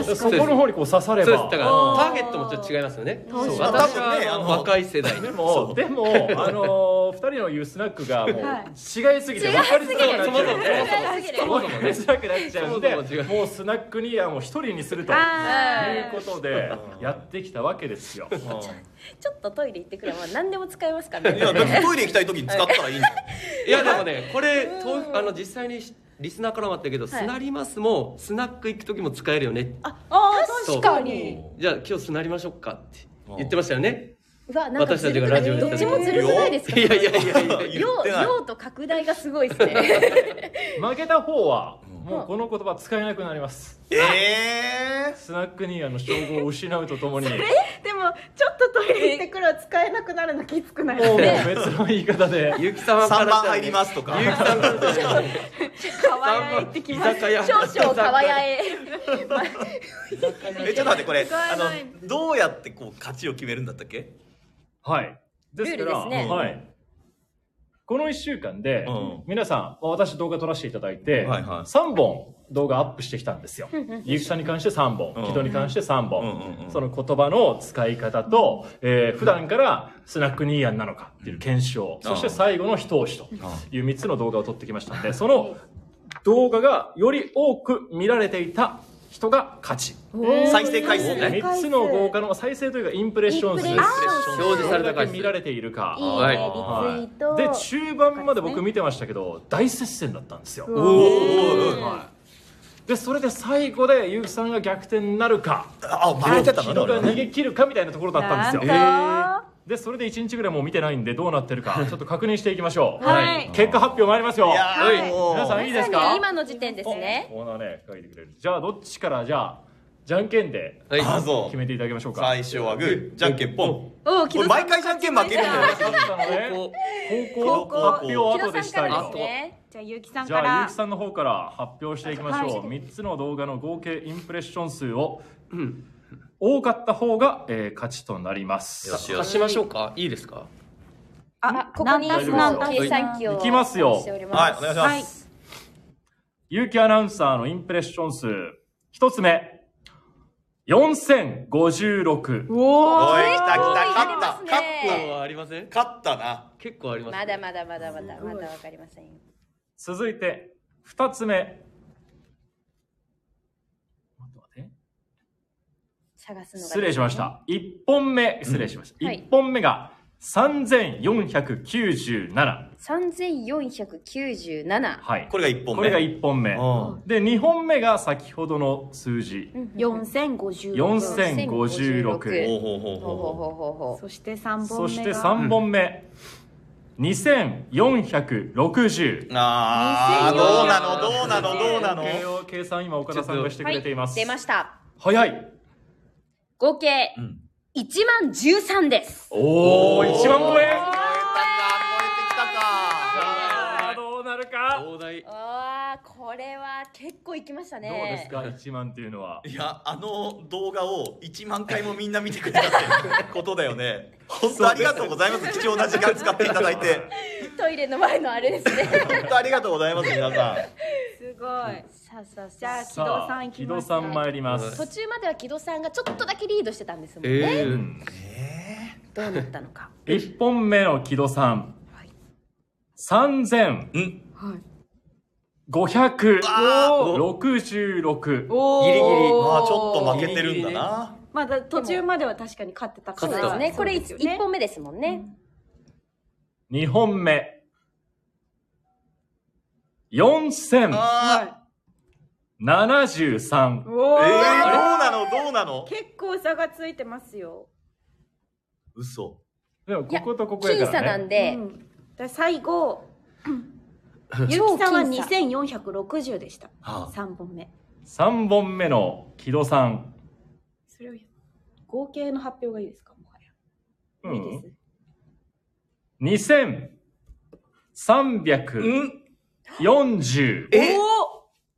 そうそうでそこの方にこう刺されば。だからターゲットもちょっと違いますよね。そう私は若い世代。でもでもあの二人の言うスナックがもうはい。違いすぎて分かりづらくなっちゃう。んでそもそもね。づらくなっちゃう。んでそもそも違う。もうスナックにはもう一人にするというあことでやってきたわけですよ。ちょっとトイレ行ってくれば何でも使えますからね。いやだってトイレ行きたい時に使ったらいいんだよ。いやでもねこれとあの実際にリスナーからもあったけど、スナりますもスナック行く時も使えるよね。あそう。確かに。じゃあ今日スナりましょうかって言ってましたよね。うわなんか私たちがラジオでどっちもずるくないですかいやいやいやいや。言って量量と拡大がすごいですね。<laughs> 負けた方はもうこの言葉使えなくなります。ええスナックニーヤの称号を失うとともに。もうでもちょっとトイレ行ってくるは使えなくなるのきつくないもう別の言い方で。ゆき様か3ら番入りますとか。ゆきさんからしたら。可愛い行ってきます少々川屋へえちょっと待ってこれあのどうやってこう勝ちを決めるんだったっけはい。ですからね。はい。この1週間で、うん。皆さんまあ私動画撮らせていただいて、はいはい。3本動画アップしてきたんですよ。ゆきさんに関して3本うん。木戸に関して3本、その言葉の使い方と、えー普段からスナックニーヤンなのかっていう検証、そして最後の一押しという3つの動画を撮ってきましたのでその動画がより多く見られていた人が勝ち。再生回数。ね3つの動画の再生というかインプレッション数。表示されたどれだ回数け見られているかで中盤まで僕見てましたけど大接戦だったんですよ、おおはい、でそれで最後で結城さんが逆転になるか。あ負けてた木のねが逃げ切るかみたいなところだったんですよ。なんとでそれで1日ぐらいもう見てないんでどうなってるか <laughs> ちょっと確認していきましょう、はい。結果発表参りますよ。皆さんいいですか？に今の時点ですね。コーナーね書いてくれる。じゃあどっちからじゃあじゃんけんではい。決めていただきましょうか。最初はグーじゃんけんポン。おお木戸さんこれ毎回じゃんけん負けるんだよ高校発表を後でしたい木戸さんからとですね。じゃあゆうきさんじゃあから結城さんの方から発表していきましょう、は3つの動画の合計インプレッション数を、多かった方が、えー勝ちとなります。よしよう足しましょうか。いいですか？あここに何足す何足す計算機をいきますよ。はいお願いします。結城アナウンサーのインプレッション数。1つ目。4056おお来た来た勝った。勝っ結構ありません？た勝ったな。結構ありますまだまだまだまだまだわかりませんよ。続いて2つ目待って待って探すのが失礼しました。1本目失礼しました、はい。1本目が3497 3497はい。これが1本目。これが1本目。うん。で2本目が先ほどの数字。四千五十4056ほうほうほうほうほうほうほうほうそして三本目がそして3本目。2460あーどうなのどうなのどうなの。計を計算今岡田さんがしてくれています、出ました。早い合計うん。1万13です。おお1万超え。超えたか超えてきたか。さあどうなるかこれは結構いきましたどうねですか1万っていうのは？いやあの動画を1万回もみんな見てくれたって <laughs> ことだよね。本当ありがとうございます。貴重な時間使っていただいて。トイレの前のあれですね。本当ありがとうございます皆さん。すごい。さあさあじゃあさ木戸さん木ます戸さん参りまあす、途中までは木戸さんがちょっとだけリードしてたんですもんね、えー。うんどうなったのか。1本目の木戸さん。3566うんお。おギリギリ。まあちょっと負けてるんだな。まだ途中までは確かに勝ってたから。そうですね。これそうですよ 1, 本目ですもんね、2本目。4073あおおー。えー、どうなの？どうなの？結構差がついてますよ。嘘。でもいやこことここや僅差からね。なんで、うん。で最後ゆきさんは超僅差。2460でした。は3本目。3本目の木戸さん、それを合計の発表がいいですか？もはや。いいです。2340うんえ？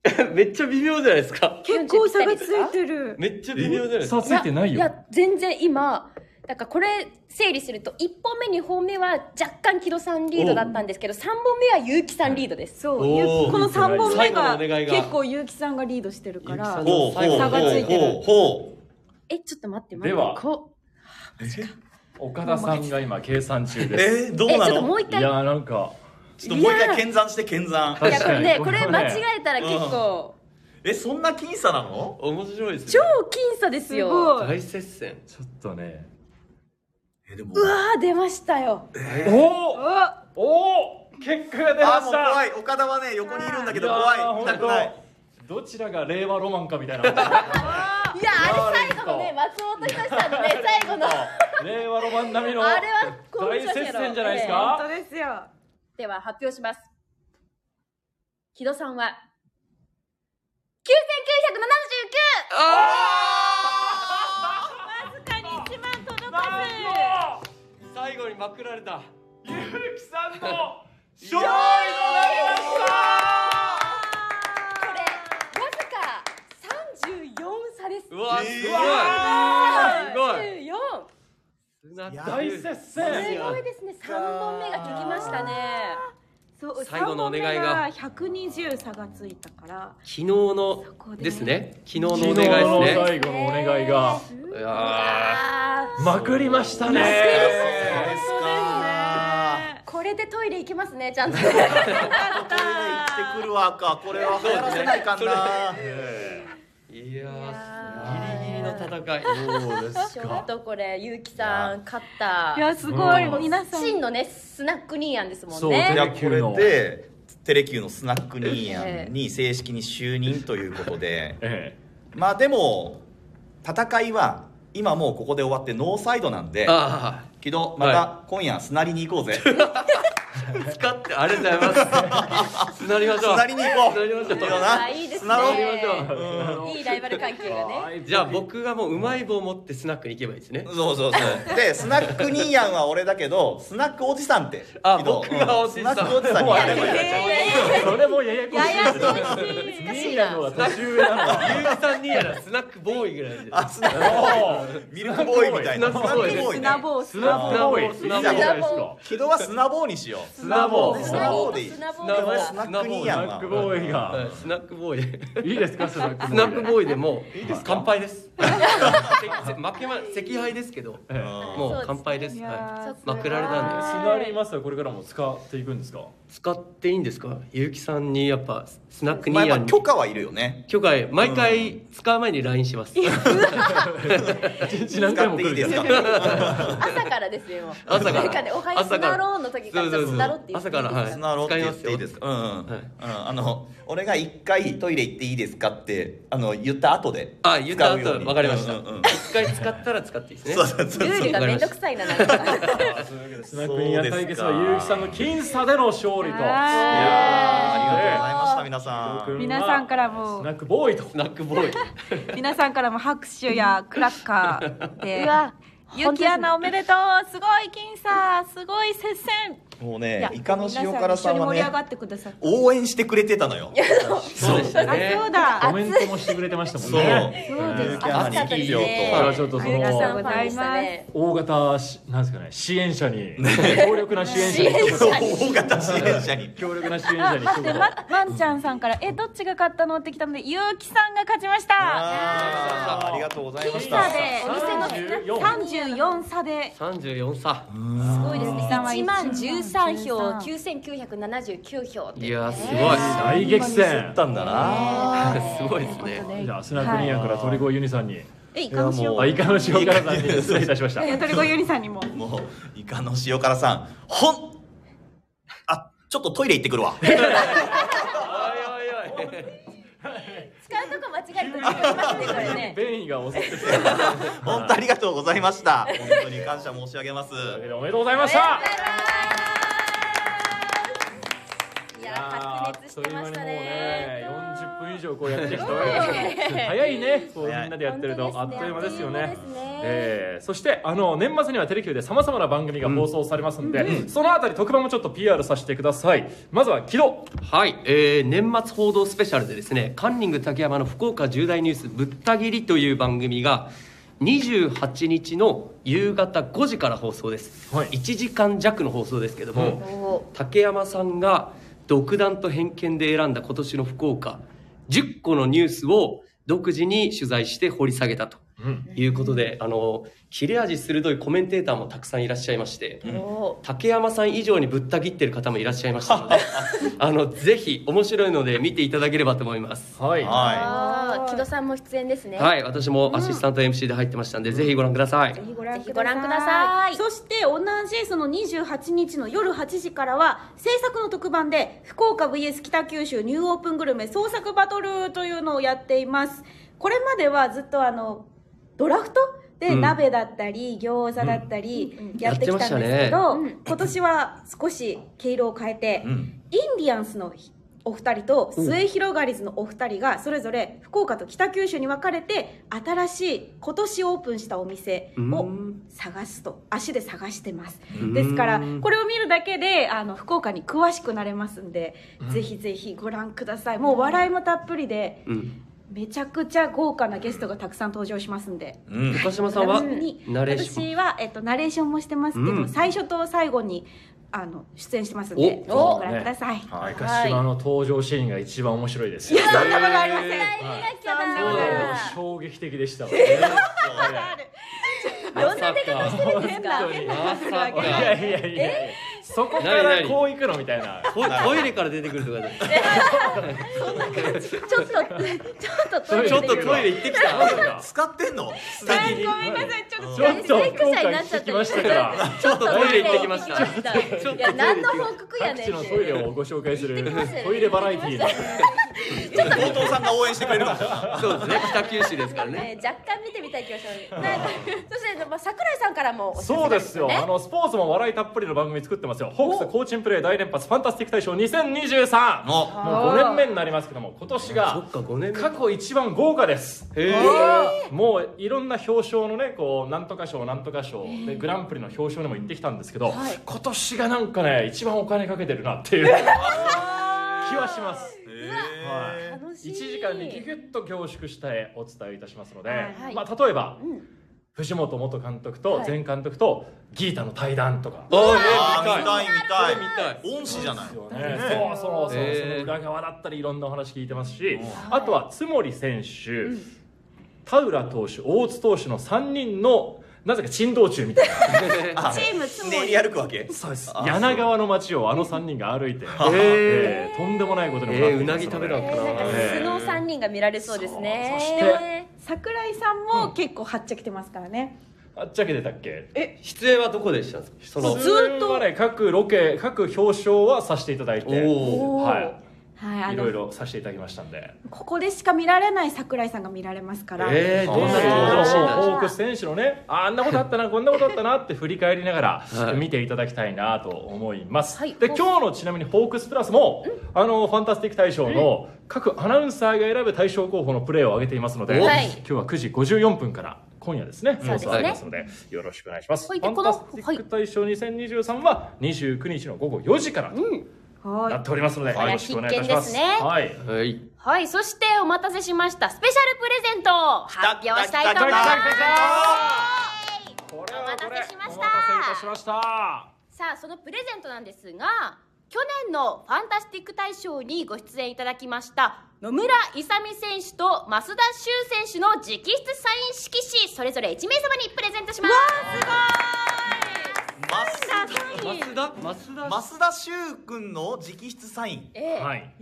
<laughs> めっちゃ微妙じゃないですか。結構差がついてる。めっちゃ微妙じゃないです差かついてないよ。いや全然今だからこれ整理すると1本目2本目は若干木戸さんリードだったんですけど3本目は結城さんリードです。そう。この3本目が結構ゆうきさんがリードしてるから差がついてる。ほうほえちょっと待ってでは。こ岡田さんが今計算中うです。え？ー、どうえちょなのっともう一回。いやーなんか。ちょっともう一回検算して検算いやこれねこれ間違えたら結構。えそんな僅差なの？面白いです超ね僅差ですすよ。大接戦。ちょっとねえでも。うわー出ましたよ。えおお結果が出まあーもうした怖い。岡田はね横にいるんだけど怖い。やくない。どちらが令和ロマンかみたいな。<laughs> いやあれ最後のね松本人志さんのね最後の。令和ロマン並みのあれはこう大接戦じゃないですか、本当ですよ。では発表します。木戸さんは9979あわずかに1万届かず。くられた。ゆうきさんの勝利となりました。これわずか34差です。うわすごい、えすごい。34スナック大接す戦ごいですね。3本目が効きましたねそう最後のお願いが。三本目120差がついたから。昨日のこで。ですね。昨日のお昨願いですね。最後のお願いが。いやあまくりましたね。これでトイレ行けますねちゃんと。トイレ行ってくるわか。これは流行らせないかんな。ーい。やーギリギリの戦い。そうですちょっかとこれゆうきさん勝った。いやすごい、うん皆さん。真のねスナックニーヤンですもんそうねいやこれでテレキューのスナックニーヤンに正式に就任ということで。<laughs> えまあでも戦いは今もうここで終わってノーサイドなんであけどまた今夜すなりに行こうぜ <laughs> あ使ってありがとうございます。つなりましょう。すなりに行こう。つなりましょう。いいですね。いいライバル関係がね。じゃあ僕がもううまい棒持ってスナックに行けばいいですね。そうそうそう。<laughs> でスナックニーヤンは俺だけどスナックおじさんって。あ僕がおじさん。うスナックおじさんいい。それもややこしいニーヤの方が年上な。のはゆうきさんにやらスナックボーイぐらいであスナック。ミルクボーイみたいな。スナックボーイ。スナボースナボーイ。スナいいじゃないですか木戸は砂棒にしよう砂棒スナボーでいい。砂棒砂棒スナックスナックボーイ。はいがスナックボーイ。でいいですか？スナックボーイスナックボーイでもう乾杯です <laughs> 負けま赤敗ですけどええ。もう乾杯です。はーいまくられたんで。スナリマスはこれからも使っていくんですか？使っていいんですか？ゆうきさんにやっぱスナックニーヤ許可はいるよね。許可へ。毎回使う前に LINE します。<laughs> 何回も来るですか？<laughs> 朝からですよ。朝から。かねおはようスナローの時から朝からはい。スナロって言っていいですか？うん。あの俺が一回トイレ行っていいですかってあの言った後であ言った後使うように分かりました。うんうんうん。一回使ったら使っていいですね。そうそうそうルールがめんどくさいななんか。スナックニーヤン対決は結城さんの僅差での勝利と。いやーありがとうございました皆さん。皆さんからも。スナックボーイと。スナックボーイ。皆さんからも拍手やクラッカーで。うわゆきアナおめでとう。すごい僅差すごい接戦もうねイカの塩辛さんはね皆さん一緒に盛り上がってくださって応援してくれてたのよ。そうでしたあねそうだ。コメントもしてくれてましたもんね。そう。です。キャナに暑かったです必ねだからちょっとそありがとうのございます大型しなんですかね支援者に。強力な支援者に。大型支援者に。<laughs> 強力な支援者あに。一言待ってままんちゃんさんからえどっちが勝ったの？って来たのでゆうきさんが勝ちました。ありがとうございました僅差でお店の34 34差で。34差。すごいですね。さん。は1万13票13 9979票っていやすごい。大激戦たんだな。<laughs> すごいですね。じゃあスナックニーヤンから鳥越ユニさんに。えイカの塩。辛さんに失礼いたしました。え鳥越ゆりさんにも。もうイカの塩辛さん。ほんあちょっとトイレ行ってくるわ。おいおいおい使うとこ間違えるときありますねこれね便意が襲ってきて <laughs> 本当ありがとうございました。本当に感謝申し上げます。おめでとうございましたいや白熱してましたねあっという間にもうね40分以上こうやってきたわけで。すけど早いねこうみんなでやってると。あっという間ですよね。ね。えーそしてあの年末にはテレキューでさまざまな番組が放送されますんで、そのあたり特番もちょっと PR させてください。まずは木戸はい、えー年末報道スペシャルでですねカンニング竹山の福岡重大ニュースぶった切りという番組が28日の夕方5時から放送です、はい。1時間弱の放送ですけども、お竹山さんが独断と偏見で選んだ今年の福岡10個のニュースを独自に取材して掘り下げたと。いうことで、あの切れ味鋭いコメンテーターもたくさんいらっしゃいまして、竹山さん以上にぶった切ってる方もいらっしゃいましたので <laughs> あのぜひ面白いので見ていただければと思います。はい。はあー木戸さんも出演ですね。はい私もアシスタント MC で入ってましたんで、ぜひご覧ください。ぜひご覧ぜひご覧ください。そして同じその28日の夜8時からは制作の特番で福岡 VS 北九州ニューオープングルメ創作バトルというのをやっています。これまではずっとあのドラフト？でうん。鍋だったり餃子だったりやってきたんですけど、ね。今年は少し毛色を変えて、うん。インディアンスのお二人と末広がりずのお二人がそれぞれ福岡と北九州に分かれて新しい今年オープンしたお店を探すと足で探してます。ですからこれを見るだけであの福岡に詳しくなれますんでぜひぜひご覧ください。もう笑いもたっぷりでうんめちゃくちゃ豪華なゲストがたくさん登場しますんで。うん。岡島さんは？にナレーション。私は、えっと、ナレーションもしてますけど、うん。最初と最後にあの出演してますんでご覧ください。はい。鹿島の登場シーンが一番面白いですよ。いやそんなことありません。えそんなそうだよ衝撃的でしたわーまさか変な変なまさか。いやいやいやそこからこう行くのみたいな。トトイレから出てくるとかでちょっとちょっとトイレちょっとトイレ行ってきた。使ってんの？はいごめんなさい。ちょっとちょっと。福岡行ってきましたからちょっとトイレ行ってきましたいや何の報告やねん各地のトイレをご紹介するトイレバラエティーの。後藤さんが応援してくれるそうですね。北九州ですからね。えー若干見てみたい気がしますねそしてまあ桜井さんからもそうですよ、ねあのスポーツも笑いたっぷりの番組作ってますよ。ホークスコーチンプレー大連発ファンタスティック大賞2023おもう5年目になりますけども今年そがっか5年目。過去一番豪華です。へえもういろんな表彰のねこうなんとか賞なんとか賞でグランプリの表彰にも行ってきたんですけど、今年がなんかね一番お金かけてるなっていう気はします。はい楽しい。1時間にギュギュッと凝縮してお伝えいたしますので、はいまあ、例えば、ん。藤本元監督と前監督とギータの対談とか、おーねあー見見たいたい。見たい見たい。恩師じゃない。ですよね。そうそうそう、へーその裏側だったりいろんなお話聞いてますし、あとは津森選手、田浦投手大津投手の3人のなぜか珍道中みたいな。<laughs> チームつも練り歩くわけ？そうです。あ柳川の街をあの3人が歩いて、へえー。とんでもないことにもなっていますのでえーうなぎ食べなかったななんかえ素の三人が見られそうですね。そして桜井さんも結構はっちゃけてますからね。あっちゃけてたっけ？出演はどこでした？んですかそのずっとはね各ロケ各表彰はさせていただいて。はいあいいろいのろさせていただきましたんでここでしか見られない桜井さんが見られますから。えーどんな登場シーンホークス選手のねああんなことあったなこんなことあったなって振り返りながらはい見ていただきたいなと思います、はいで今日のちなみにホークスプラスも、あのファンタスティック大賞の各アナウンサーが選ぶ大賞候補のプレーを上げていますので、はい今日は9時54分から今夜ですね放送ありますのでよろしくお願いします、ファンはいでこのタスティック大賞2023は29日の午後4時からとはなっておりますので、はい。よろしくお願いいたします。必見ですね。はい。はい。はい。そしてお待たせしましたスペシャルプレゼントを発表したいと思います。お待たせしましたお待たせいたしましたさあそのプレゼントなんですが去年のファンタスティック大賞にご出演いただきました野村勇選手と増田修選手の直筆サイン色紙それぞれ1名様にプレゼントします増田増田増田修君の直筆サイン。ええ。はい。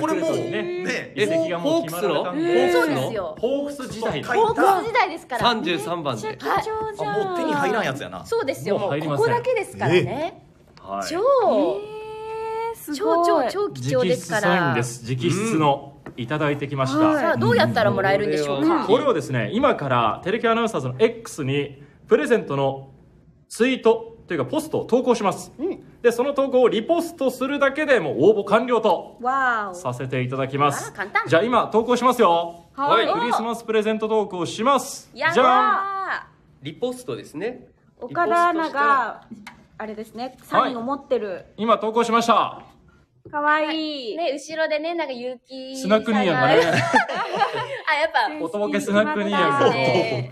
これもねね移籍がもう決まられたんでそうですよホークス時代のはい高校時代ですから33番で。はいあもう手に入らんやつやな。そうですよ。ここだけですからね。はい。超す超超超貴重ですから。サインです。直筆の。いただいてきました、さあどうやったらもらえるんでしょうか。これをですね今からテレキアナウンサーズの X にプレゼントのツイートというかポストを投稿します、でその投稿をリポストするだけでもう応募完了とさせていただきます。じゃあ今投稿しますよ。はい。クリスマスプレゼント投稿します。じゃんたリポストですね。岡田アナがあれですね。サインを持ってる。今投稿しましたかわい。い。ね後ろでねなんか結城スナックニーヤンがね <laughs> あやっぱおとぼけスナックニーヤンがね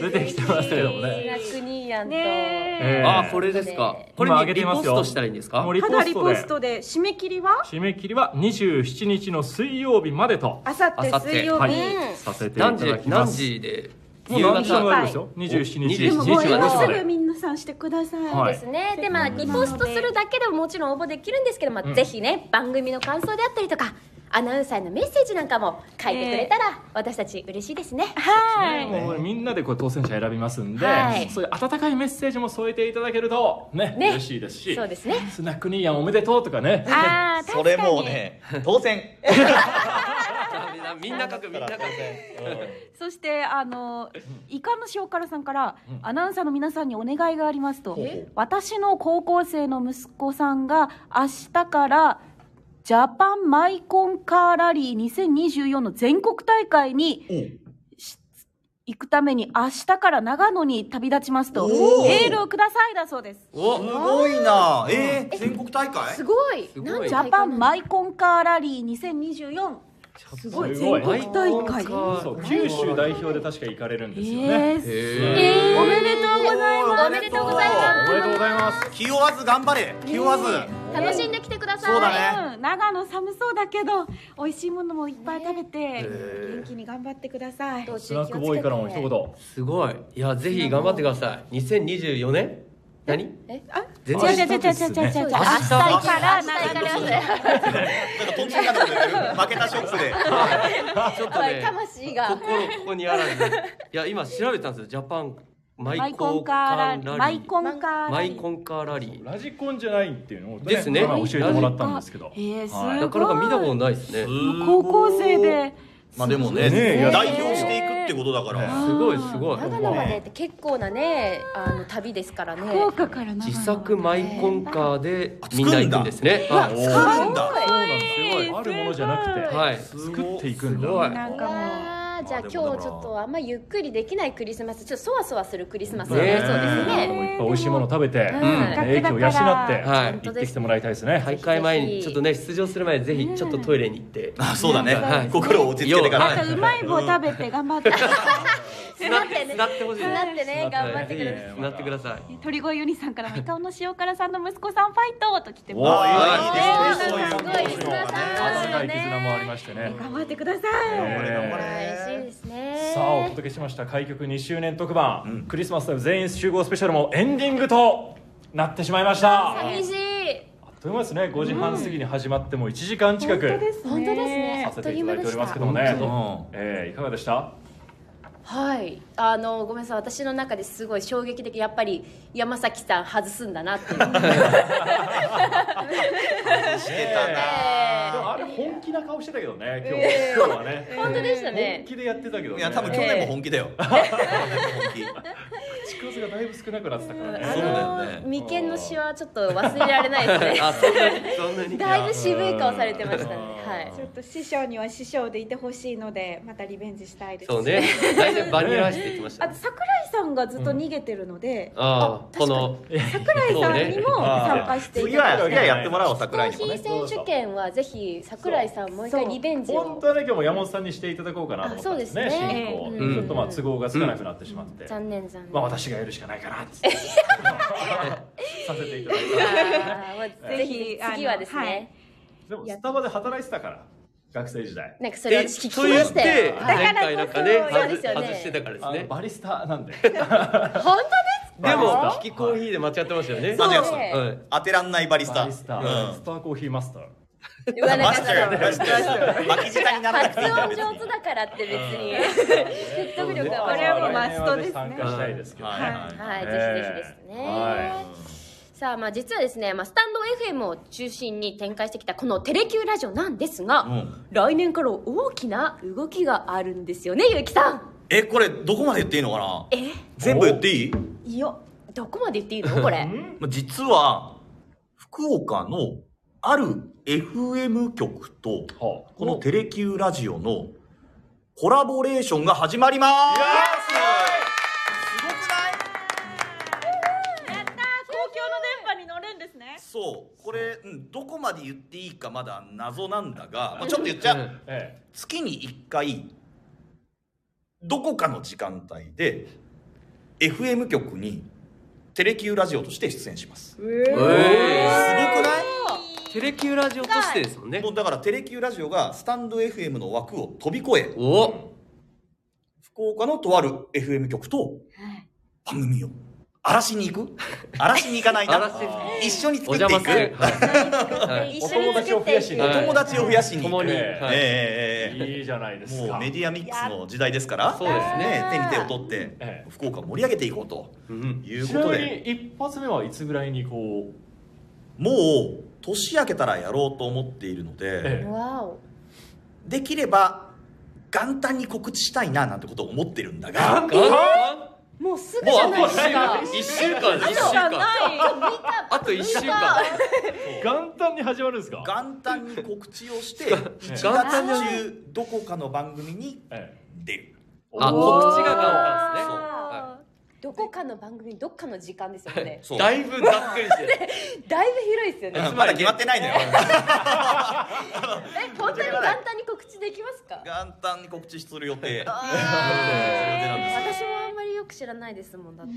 出てきてますけどもスナねックニーヤンと。ねえ。ーあーこれですか。これ今にリポストしたらいいんですか？もうリポストでポストで締め切りは？締め切りは27日の水曜日までと、あさって明後日。水曜日、はい。うんさせていた何時何だきます。何時でも大丈夫ですよ。27日。で。ももう27今すまで。ぐ皆さんしてください、はい。ですね。で、まあ、リポストするだけでももちろん応募できるんですけど、まあ、うん。ぜひね、番組の感想であったりとか、アナウンサーのメッセージなんかも書いてくれたら、私たち嬉しいですね。はい。もうみんなでこう当選者選びますんで、はい。そういう温かいメッセージも添えていただけるとねね。嬉しいですしそうですね。スナックニーヤンおめでとうとかね。あーそれもうね当選 <laughs> みんな書くみんな書く。<laughs> そしてあのイカの塩辛さんから、アナウンサーの皆さんにお願いがありますと私の高校生の息子さんが明日からジャパンマイコンカーラリー2024の全国大会に行くために明日から長野に旅立ちますとエー。ルをくださいだそうです。おすごいな。えー、全国大会？すごい。すごい。何ジャパンマイコンカーラリー2024すごい。全国大会。そう九州代表で確か行かれるんですよね、えー。へえー。おめでとうございます。おめでとうございます。おめでとうございます。気負わず頑張れ。気負わず、楽しんできてください。そうだね。うん長野寒そうだけど美味しいものもいっぱい食べてー。元気に頑張ってください。どうスナックボーイからも一言。すごい。いやぜひ頑張ってください。2024年何？あ？全違う違う違う違う違う違う。違う。明日から明日から長明日から野になんかと負けたショックでちょっとね魂が心ここにあらずいや今調べたんですよジャパンママイコンカーラリカーラリーーマイコンカーラリーマイコンカーラリーラジコンじゃないっていう。のを、ですね今教えてもらったんですけどえーすごはいなかなか見たことないですね高校生でまあでもねね。え代表していくってことだから、ね。すごいすごい。長野までって結構なねあの旅ですからね。福岡から自作マイコンカーでみんな行くんですね。はい。作るんだ。そうなんです。すごい。あるものじゃなくて、はい。作っていくんだ。すごい。なんかもうじゃあ今日ちょっとあんまゆっくりできないクリスマスちょっとそわそわするクリスマスにねなりそうですいね。っぱい美味しいもの食べて、うん。英気を養って、はい行ってきてもらいたいですね。大会前にちょっとね出場する前にぜひちょっとトイレに行って。あそうだね、はい。心を落ち着けてから、うまい棒食べて頑張って <laughs> なってね。なってほしい。なってね頑張ってくれるはい。なってください。鳥越ユニさんからも「イカオの塩辛さんの息子さんファイト!」と来ておます。いいですね。そういうすごいリスナーさん絆もありましてね。頑張ってください、え嬉しいですねーさあお届けしました開局2周年特番、うん。クリスマスタイム全員集合スペシャルもエンディングとなってしまいました。あ寂しい。っという間ですね。5時半過ぎに始まってもう1時間近く。本当ですね。本当ですね。させていただいておりますけどもね、うんえーいかがでした？はい。あのごめんなさい。私の中ですごい衝撃的やっぱり山崎さん外すんだなっていう。してたな、でもあれ本気な顔してたけどね今日,、今日はね。本当でしたね。本気でやってたけどね。いや多分去年も本気だよ、去年も本気。口数がだいぶ少なくなってたからね、うだよのね。眉間のシワはちょっと忘れられないで。すねあそんなにそんなに。だいぶ渋い顔されてましたね。はい。ちょっと師匠には師匠でいてほしいのでまたリベンジしたいですそうね。大体バニラって言ってましたあと桜井さんがずっと逃げてるので、ああこの桜井さんにも参加してい次ただいては次はやってもらおうコ桜井にもね。選手権はぜひ桜井さんもう一回リベンジを。本当はね今日も山本さんにしていただこうかなと思ったんですねあそうですね。進行、うん。ちょっとまあ都合がつかなくなってしまって、残念残念。まあ私がやるしかないかなって。<laughs> させていただい <laughs> あーまあえぜひ次はですね。たでもスタバで働いてたから学生時代。なんかそれ私聞きまと言っしたよて。はい前回なんかねそうですよね。外してたからあですね。のバリスタなんで。<laughs> 本当でもバリスタ。利きコーヒーで間違ってましたよね。間違ってたそうはい。当てらんないバリスタ。バリスタ、うん。スターコーヒーマスター。言わなかっマジで。たマジで。巻き舌にならなく発ていいんだ。よ別に音上手だからって別に。説得力はこれはもうマストですね。参加したい。ですけどね、はい。はい、えーぜひぜひですね。はさあまあ実はですね、まあ、スタンド FM を中心に展開してきたこのテレキューラジオなんですが、うん。来年から大きな動きがあるんですよねゆうきさん。えこれどこまで言っていいのかな？え？全部言っていい？いやどこまで言っていいの？これ。<laughs> まあ実は福岡のある FM 局とはあ。このテレキューラジオのコラボレーションが始まります！すね。そう。これ、う。ん、どこまで言っていいかまだ謎なんだが、まあ、ちょっと言っちゃう、うん。え月に1回どこかの時間帯で FM 局にテレキューラジオとして出演します。すごくえない？テレキューラジオとしてですもんね。もうだからテレキューラジオがスタンド FM の枠を飛び越えお。福岡のとある FM 局と番組を荒らしに行く？荒らしに行かないな？一緒に作おっていく？邪魔する。はい。はい。一緒にはいお友達を増やしに。行く、い。えい。い。じゃないですか。もうメディアミックスの時代ですからそうですね手に手を取ってええ。福岡を盛り上げていこうとうんいうちなみことでに一発目はいつぐらいにこうもう年明けたらやろうと思っているので、ええ。わお。できれば元旦に告知したいななんてことを思ってるんだが。元旦？ももうすぐじゃないですか。1週間1週間。あと1週間。元旦に始まるんですか？元旦に告知をして <laughs> 1月中どこかの番組にえ出る。あ告知が元旦ですね。そう。はどこかの番組どっかの時間ですよね。そう。いだいぶざっくりして <laughs> だいぶ広いですよね。うんまだ決まってないのよ。<laughs> え本当に元旦に告知できますか？元旦に告知する予定。私もよく知らないですもんだって。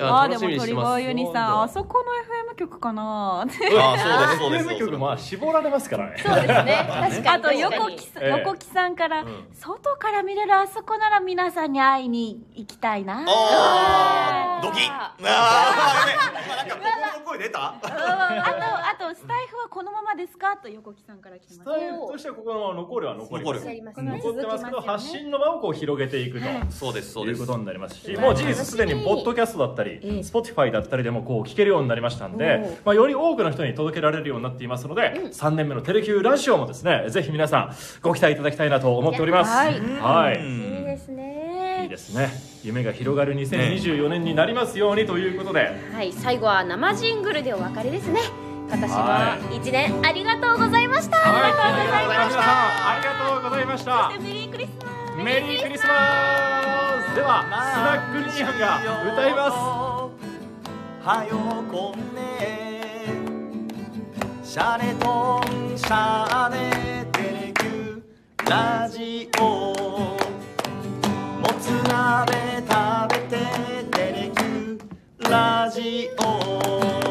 あーでも鳥ます。羽ユニさんあそこの FM 局かなああそうですそうです。FM 局 <laughs> まあ絞られますからね。そうですね。<laughs> 確かに。あと横木さん、ええ。横木さんから、ん。外から見れるあそこなら皆さんに会いに行きたいなあードキ。ッああやなんか心の声出た。あとあとスタイフはこのままですか？と横木さんから来てますスタイルとしてはここのまま残るは残ります。残るやりますね。残ってますけど発信の場をこう広げていくと。そうですそうですいうことになります。し、もう事実すでにポッドキャストだったり、Spotify だったりでもこう聞けるようになりましたんで、まあ、より多くの人に届けられるようになっていますので、3年目のテレキューラジオもですね、ぜひ皆さんご期待いただきたいなと思っております。はいはい。いいですね。いいですね。夢が広がる2024年になりますようにということで、はい。最後は生ジングルでお別れですね。今年もは一年ありがとうございました、はい、ありがとうございました。ありがとうございました。メリークリスマスメリークリスマス。では、スナックリニハンが歌います。はよこんねシャレシャレテレキューラジオ。もつ鍋食べてテレキューラジオ